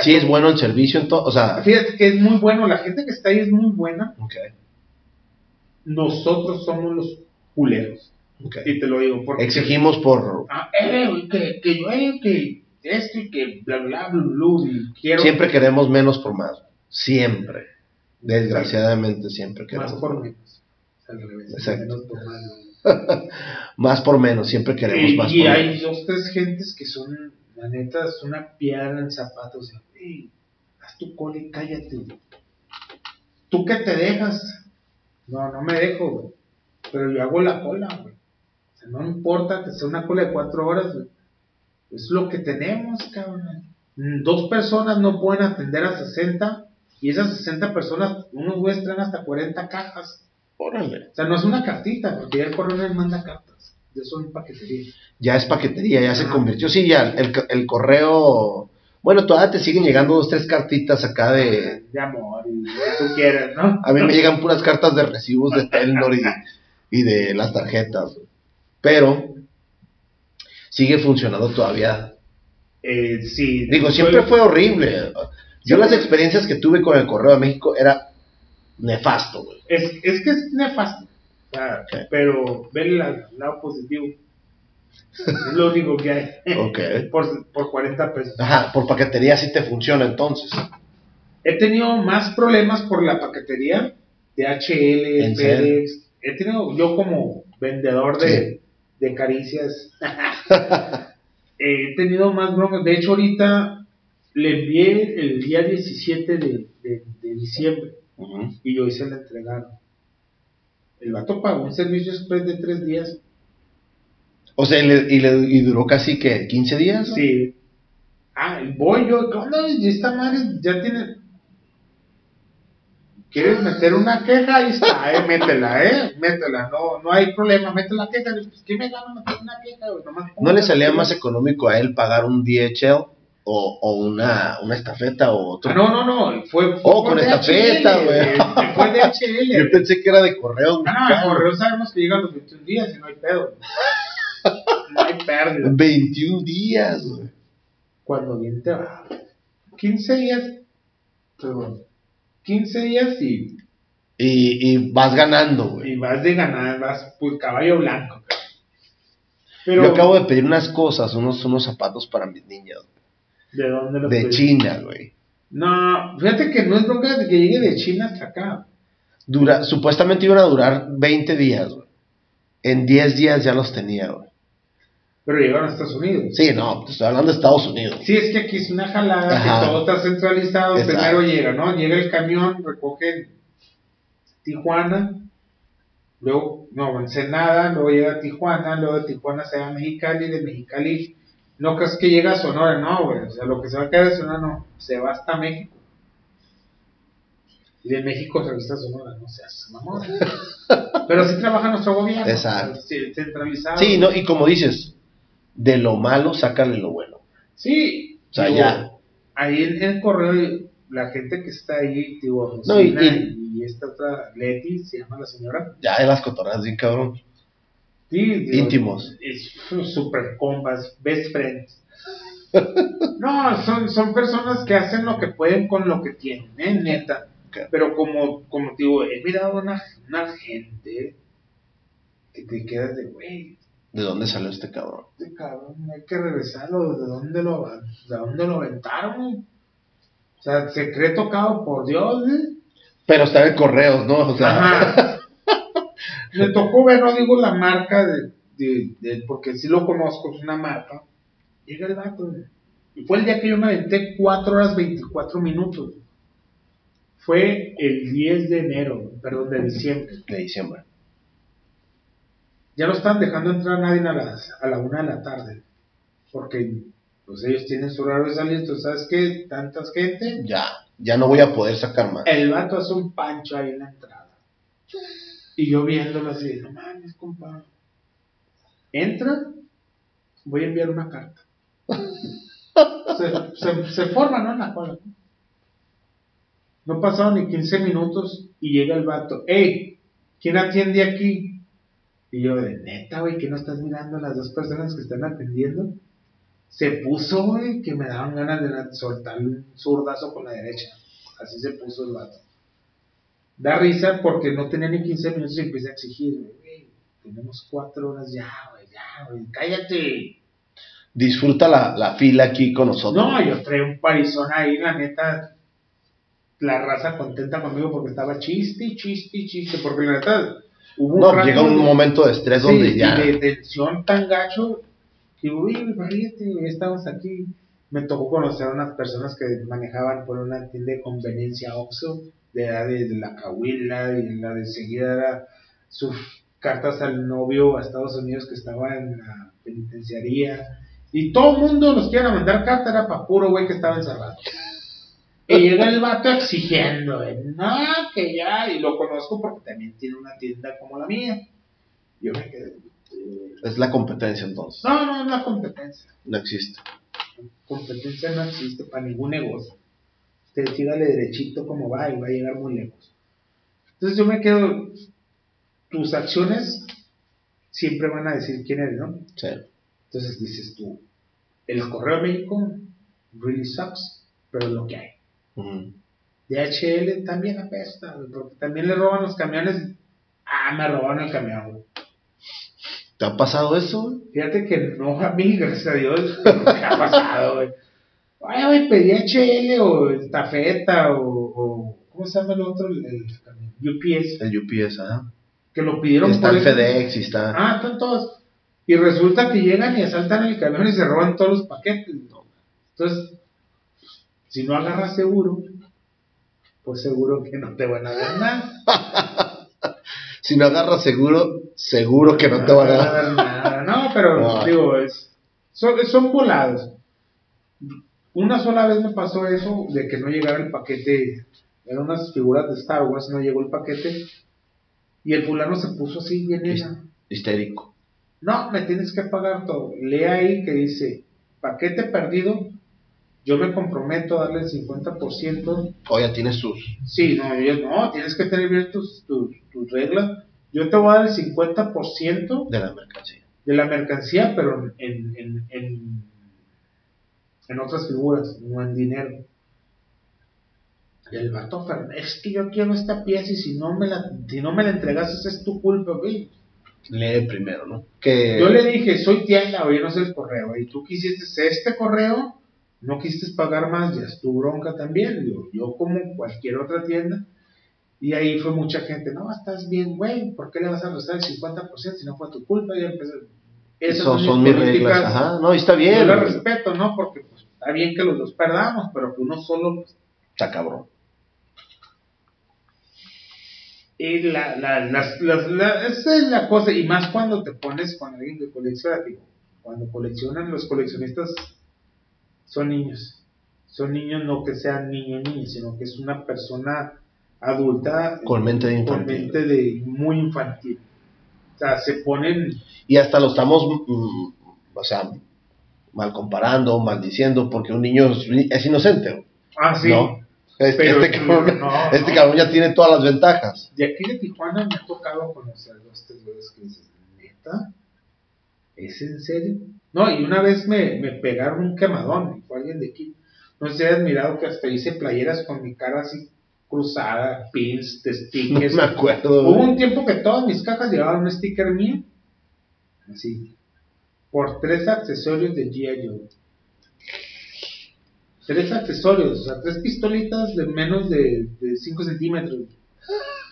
Sí, es bueno el servicio, o sea. Fíjate que es muy bueno, la gente que está ahí es muy buena. Ok, Nosotros somos los culeros. ok. Y te lo digo porque. Exigimos por. Ah, eh, que, que yo, eh, que esto y que bla, bla, bla, bla, bla, y quiero. Siempre queremos menos por más. Siempre. Desgraciadamente, siempre Más queremos. por menos. Exacto. Más. [LAUGHS] Más por menos, siempre queremos Y, más y por hay menos. dos, tres gentes que son, la neta, es una piedra en zapatos. de, "Ey, haz tu cola y cállate. ¿Tú qué te dejas? No, no me dejo, güey. Pero yo hago la cola, güey. O sea, no importa que sea una cola de cuatro horas, güey. Es lo que tenemos, cabrón. Dos personas no pueden atender a 60 y esas 60 personas, unos güeyes traen hasta 40 cajas. Órale. O sea, no es una cartita, porque ya el correo no les manda cartas. Ya son paquetería. Ya es paquetería, ya se convirtió. Sí, ya el, el correo. Bueno, todavía te siguen llegando dos, tres cartitas acá de. De amor y lo que tú quieras, ¿no? A mí me llegan puras cartas de recibos de Telnor y, y de las tarjetas. Pero sigue funcionando todavía. Eh, sí. Digo, siempre fue horrible. Yo las experiencias que tuve con el Correo de México era nefasto, güey. Es, es que es nefasto. O sea. Pero ve el la- lado positivo. Es lo único que hay. Ok. Por, por 40 pesos. Ajá, por paquetería sí te funciona entonces. He tenido más problemas por la paquetería de HL, ¿En serio? FedEx. He tenido, yo como vendedor de, de caricias, [LAUGHS] [LAUGHS] he tenido más broncas. De hecho, ahorita le envié el día 17 de, de, de diciembre y hoy se la entregaron. El vato pagó un servicio express de tres días. O sea, y, le- y, le- y duró casi que 15 días. ¿no? Sí. Ah, voy yo, ¿qué onda? Y esta madre ya tiene. ¿Quieres meter una queja? Ahí está, eh, métela, eh, métela, no, no hay problema, mete la queja. Pues, ¿Qué me gana meter una queja? Nomás ¿No le salía más económico a él pagar un DHL o, o una, una estafeta o otro? Ah, no, no, no, fue. fue Oh, con estafeta, güey. Fue de [LAUGHS] Yo HL. pensé que era de correo. Ah, no, el correo sabemos que llega a los 21 días y no hay pedo. [LAUGHS] No hay pérdida. 21 días, güey. Cuando bien te va. 15 días. Perdón. 15 días y, Y, y vas ganando, güey. y vas de ganar, vas pues caballo blanco. Pero, Yo acabo de pedir unas cosas, unos, unos zapatos para mis niñas, ¿de dónde lo de? China, güey. No, fíjate que no es bronca de que llegue de China hasta acá. Dura, supuestamente iban a durar 20 días, güey. En 10 días ya los tenía, güey. Pero llegaron a Estados Unidos. Sí, no, te estoy hablando de Estados Unidos. Sí, es que aquí es una jalada, Ajá. que todo está centralizado. Exacto. Primero llega, ¿no? Llega el camión, recoge Tijuana, luego, no, Ensenada, luego llega a Tijuana, luego de Tijuana se va a Mexicali, de Mexicali, no crees que llega a Sonora, no, güey, o sea, lo que se va a quedar de Sonora no, se va hasta México. Y de México se a Sonora, no seas mamón. [LAUGHS] Pero sí trabaja nuestro gobierno. Exacto. sí, Centralizado. Sí, no, y como dices, de lo malo sácale lo bueno. Sí, O sea, Digo, ya. Ahí en el correo, la gente que está ahí, digo, No, y- Rosina y- y, esta otra, Leti, se llama la señora. Ya de las cotorras, bien cabrón. Sí, digo, Íntimos. Es super compas, best friends. [LAUGHS] No, son, son personas que hacen lo que pueden con lo que tienen, ¿eh? neta. Pero como, como te digo, he mirado una, una gente que te quedas de, güey, ¿De dónde salió este cabrón? este cabrón, hay que regresarlo, ¿de dónde lo, de dónde lo aventaron? O sea, se cree tocado por Dios, ¿eh? Pero está en correos, ¿no? O sea, Ajá. [LAUGHS] Me tocó ver, no digo la marca, de, de- de- porque sí lo conozco, es una marca. Llega el vato. güey. Y fue el día que yo me aventé 4 horas 24 minutos. Fue el 10 de enero, perdón, de diciembre. de diciembre. Ya no están dejando entrar a nadie a, las, a la una de la tarde. Porque pues ellos tienen su horario de salir, ¿tú sabes qué? Tantas gente. Ya, ya no voy a poder sacar más. El vato hace un pancho ahí en la entrada. Y yo viéndolo así, no mames, compa. Entra, voy a enviar una carta. [LAUGHS] Se, se, se forma, ¿no? En la cola. No pasaron ni 15 minutos y llega el vato. ¡Ey! ¿Quién atiende aquí? Y yo, de neta, güey, que no estás mirando a las dos personas que están atendiendo. Se puso, güey, que me daban ganas de soltarle un zurdazo con la derecha. Así se puso el vato. Da risa porque no tenía ni 15 minutos y empieza a exigir, güey, tenemos cuatro horas ya, güey, ya, güey, cállate. Disfruta la, la fila aquí con nosotros. No, yo traía un parizón ahí, la neta, la raza contenta conmigo porque estaba chiste, chiste, chiste, porque la neta, hubo No, llega un de- momento de estrés sí, donde ya. y de tensión tan gacho, digo, uy, ríete, estamos aquí. Me tocó conocer a unas personas que manejaban por una tienda de conveniencia Oxxo, de la de, de la Cahuila, y la de seguida era sus cartas al novio a Estados Unidos que estaba en la penitenciaría. Y todo el mundo nos quiere mandar carta, era para puro güey que estaba encerrado. Y llega el vato exigiendo, no, que ya, y lo conozco porque también tiene una tienda como la mía. Yo me quedé, eh, Es la competencia entonces. no, no es la competencia. No existe. Competencia no existe para ningún negocio. Usted sígale derechito como va y va a llegar muy lejos. Entonces yo me quedo, tus acciones siempre van a decir quién eres, ¿no? Sí. Entonces dices tú, el correo de México really sucks, pero es lo que hay. DHL también apesta, porque también le roban los camiones. Ah, me robaron el camión. ¿Te ha pasado eso? güey? Fíjate que no a mí, gracias a Dios, me ha pasado, güey. Ay, güey, pedí HL o estafeta o, o ¿cómo se llama el otro? El, el? UPS, El UPS, ajá. que lo pidieron Está el eso. FedEx y está. Ah, están todos. Y resulta que llegan y asaltan el camión y se roban todos los paquetes. No. Entonces, si no agarras seguro, pues seguro que no te van a dar nada. [LAUGHS] Si no agarras seguro, seguro que no te van a dar. dar [LAUGHS] nada. No, pero No. digo, es, son, son volados. Una sola vez me pasó eso de que no llegara el paquete. Eran unas figuras de Star Wars, no llegó el paquete. Y el fulano se puso así bien. Histérico. No, me tienes que pagar todo. Lee ahí que dice, paquete perdido, yo me comprometo a darle el 50%. O ya tienes sus. Sí, no, yo, no, tienes que tener bien tus, tus, tus reglas. Yo te voy a dar el 50% de la mercancía. de la mercancía, pero en, en, en, en otras figuras, no en dinero. Y el vato, "Fer- es que yo quiero esta pieza y si no me la, si no me la entregas, esa es tu culpa, güey. Lee primero, ¿no? Que Yo le dije, soy tienda, oye, no sé el correo, y tú quisiste este correo, no quisiste pagar más, ya es tu bronca también. Digo, yo como cualquier otra tienda, y ahí fue mucha gente, no, estás bien, güey, ¿por qué le vas a restar el 50% si no fue tu culpa? Y empecé, esas Eso son mis reglas. Ajá, no, y está bien. Yo la güey. respeto, ¿no? Porque está bien que los dos perdamos, pero que uno solo pues, Está cabrón. Y la, la, las, las, la- esa es la cosa, y más cuando te pones con alguien que colecciona, digo, cuando coleccionan los coleccionistas son niños, son niños no que sean niños niños, sino que es una persona adulta Con mente de con infantil. mente de muy infantil. O sea, se ponen, Y hasta lo estamos, mm, o sea, mal comparando, maldiciendo, porque un niño es, inocente. Ah, sí. ¿No? Este, Pero este cabrón, no, este no. cabrón ya tiene todas las ventajas. De aquí de Tijuana me ha tocado conocer dos tres güeyes que dices, ¿neta? ¿Es en serio? No, y una vez me, me pegaron un quemadón, fue alguien de aquí. No sé si has mirado que hasta hice playeras con mi cara así cruzada, pins, de [LAUGHS] No stickers. me acuerdo. Hubo un tiempo que todas mis cajas llevaban un sticker mío. Así. Por tres accesorios de G.I. Joe. Tres accesorios, o sea, tres pistolitas de menos de 5 centímetros.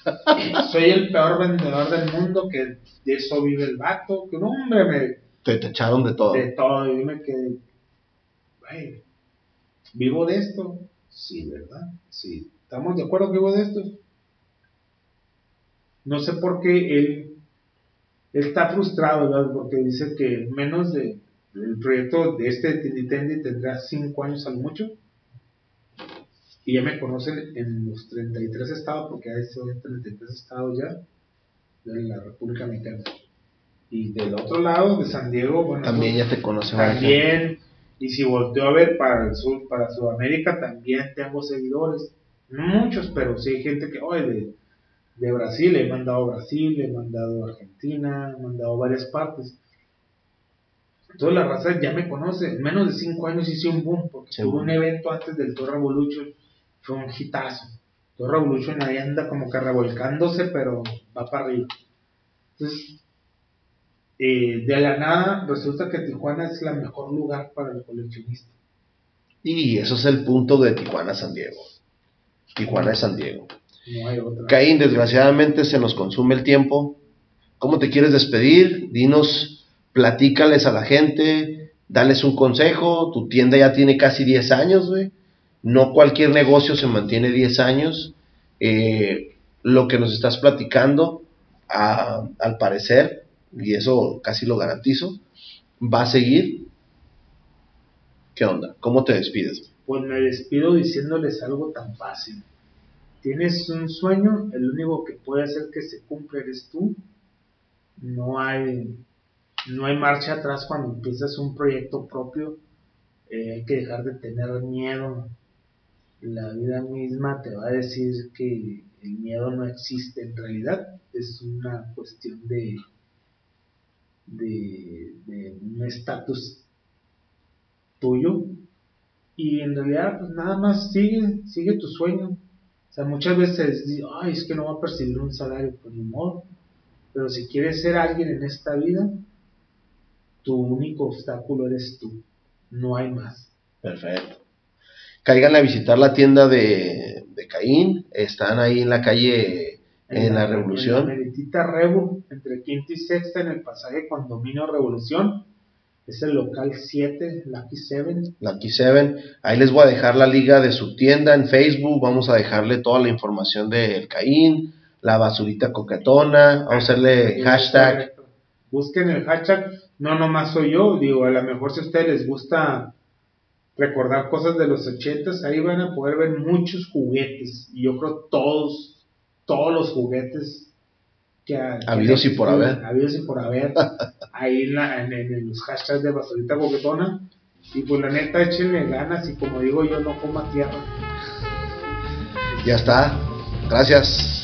[LAUGHS] Soy el peor vendedor del mundo, que de eso vive el vato, que no, hombre, me, Te, te echaron de todo. de todo, y me quedé, güey, ¿vivo de esto? Sí, ¿verdad? Sí. ¿Estamos de acuerdo que vivo de esto? No sé por qué él está frustrado, ¿verdad? Porque dice que menos de, el proyecto de este Tinitendi tendrá 5 años al mucho. Y ya me conocen en los 33 estados, porque hay son 33 estados ya de la República Mexicana. Y del otro lado, de San Diego, bueno, También ya te conocen. también, y si volteo a ver para el sur, para Sudamérica, también tengo seguidores. No muchos, pero sí hay gente que, oye, de, de Brasil, he mandado a Brasil, he mandado a Argentina, he mandado a varias partes. Toda la raza ya me conoce. En menos de cinco años hice un boom, porque Sí, tuve un evento antes del Tour Revolution, fue un hitazo. Tour Revolution ahí anda como que revolcándose, pero va para arriba. Entonces, eh, de la nada resulta que Tijuana es el mejor lugar para el coleccionista. Y eso es el punto de Tijuana San Diego. Tijuana es San Diego. No hay otra. Caín, desgraciadamente se nos consume el tiempo. ¿Cómo te quieres despedir? Dinos, platícales a la gente, dales un consejo. Tu tienda ya tiene casi 10 años, güey. No cualquier negocio se mantiene 10 años. Eh, lo que nos estás platicando, a- al parecer, y eso casi lo garantizo, va a seguir. ¿Qué onda? ¿Cómo te despides? Pues me despido diciéndoles algo tan fácil. Tienes un sueño, el único que puede hacer que se cumpla eres tú. No hay, no hay marcha atrás cuando empiezas un proyecto propio. Eh, hay que dejar de tener miedo. La vida misma te va a decir que el miedo no existe en realidad. Es una cuestión de, de, de un estatus tuyo y en realidad pues nada más sigue, sigue tu sueño. Sea, muchas veces ay, es que no va a percibir un salario por ni modo. Pero si quieres ser alguien en esta vida, tu único obstáculo eres tú. No hay más. Perfecto. Caigan a visitar la tienda de, de Caín. Están ahí en la calle, en la Revolución. En la meritita Revu, entre quinta y sexta, en el pasaje Condominio Revolución. Es el local 7, Lucky 7. Lucky Seven. Ahí les voy a dejar la liga de su tienda en Facebook. Vamos a dejarle toda la información del Caín, la basurita coquetona. Vamos a hacerle hashtag. Correcto. Busquen el hashtag. No nomás soy yo. Digo, a lo mejor si a ustedes les gusta recordar cosas de los ochentas, ahí van a poder ver muchos juguetes. Y yo creo todos, todos los juguetes que ha- Habidos y por haber. Habidos y por haber. [LAUGHS] ahí en, la- en- en los hashtags de basurita coquetona. Y pues la neta, échenle ganas y como digo yo, no coma tierra. Ya está. Gracias.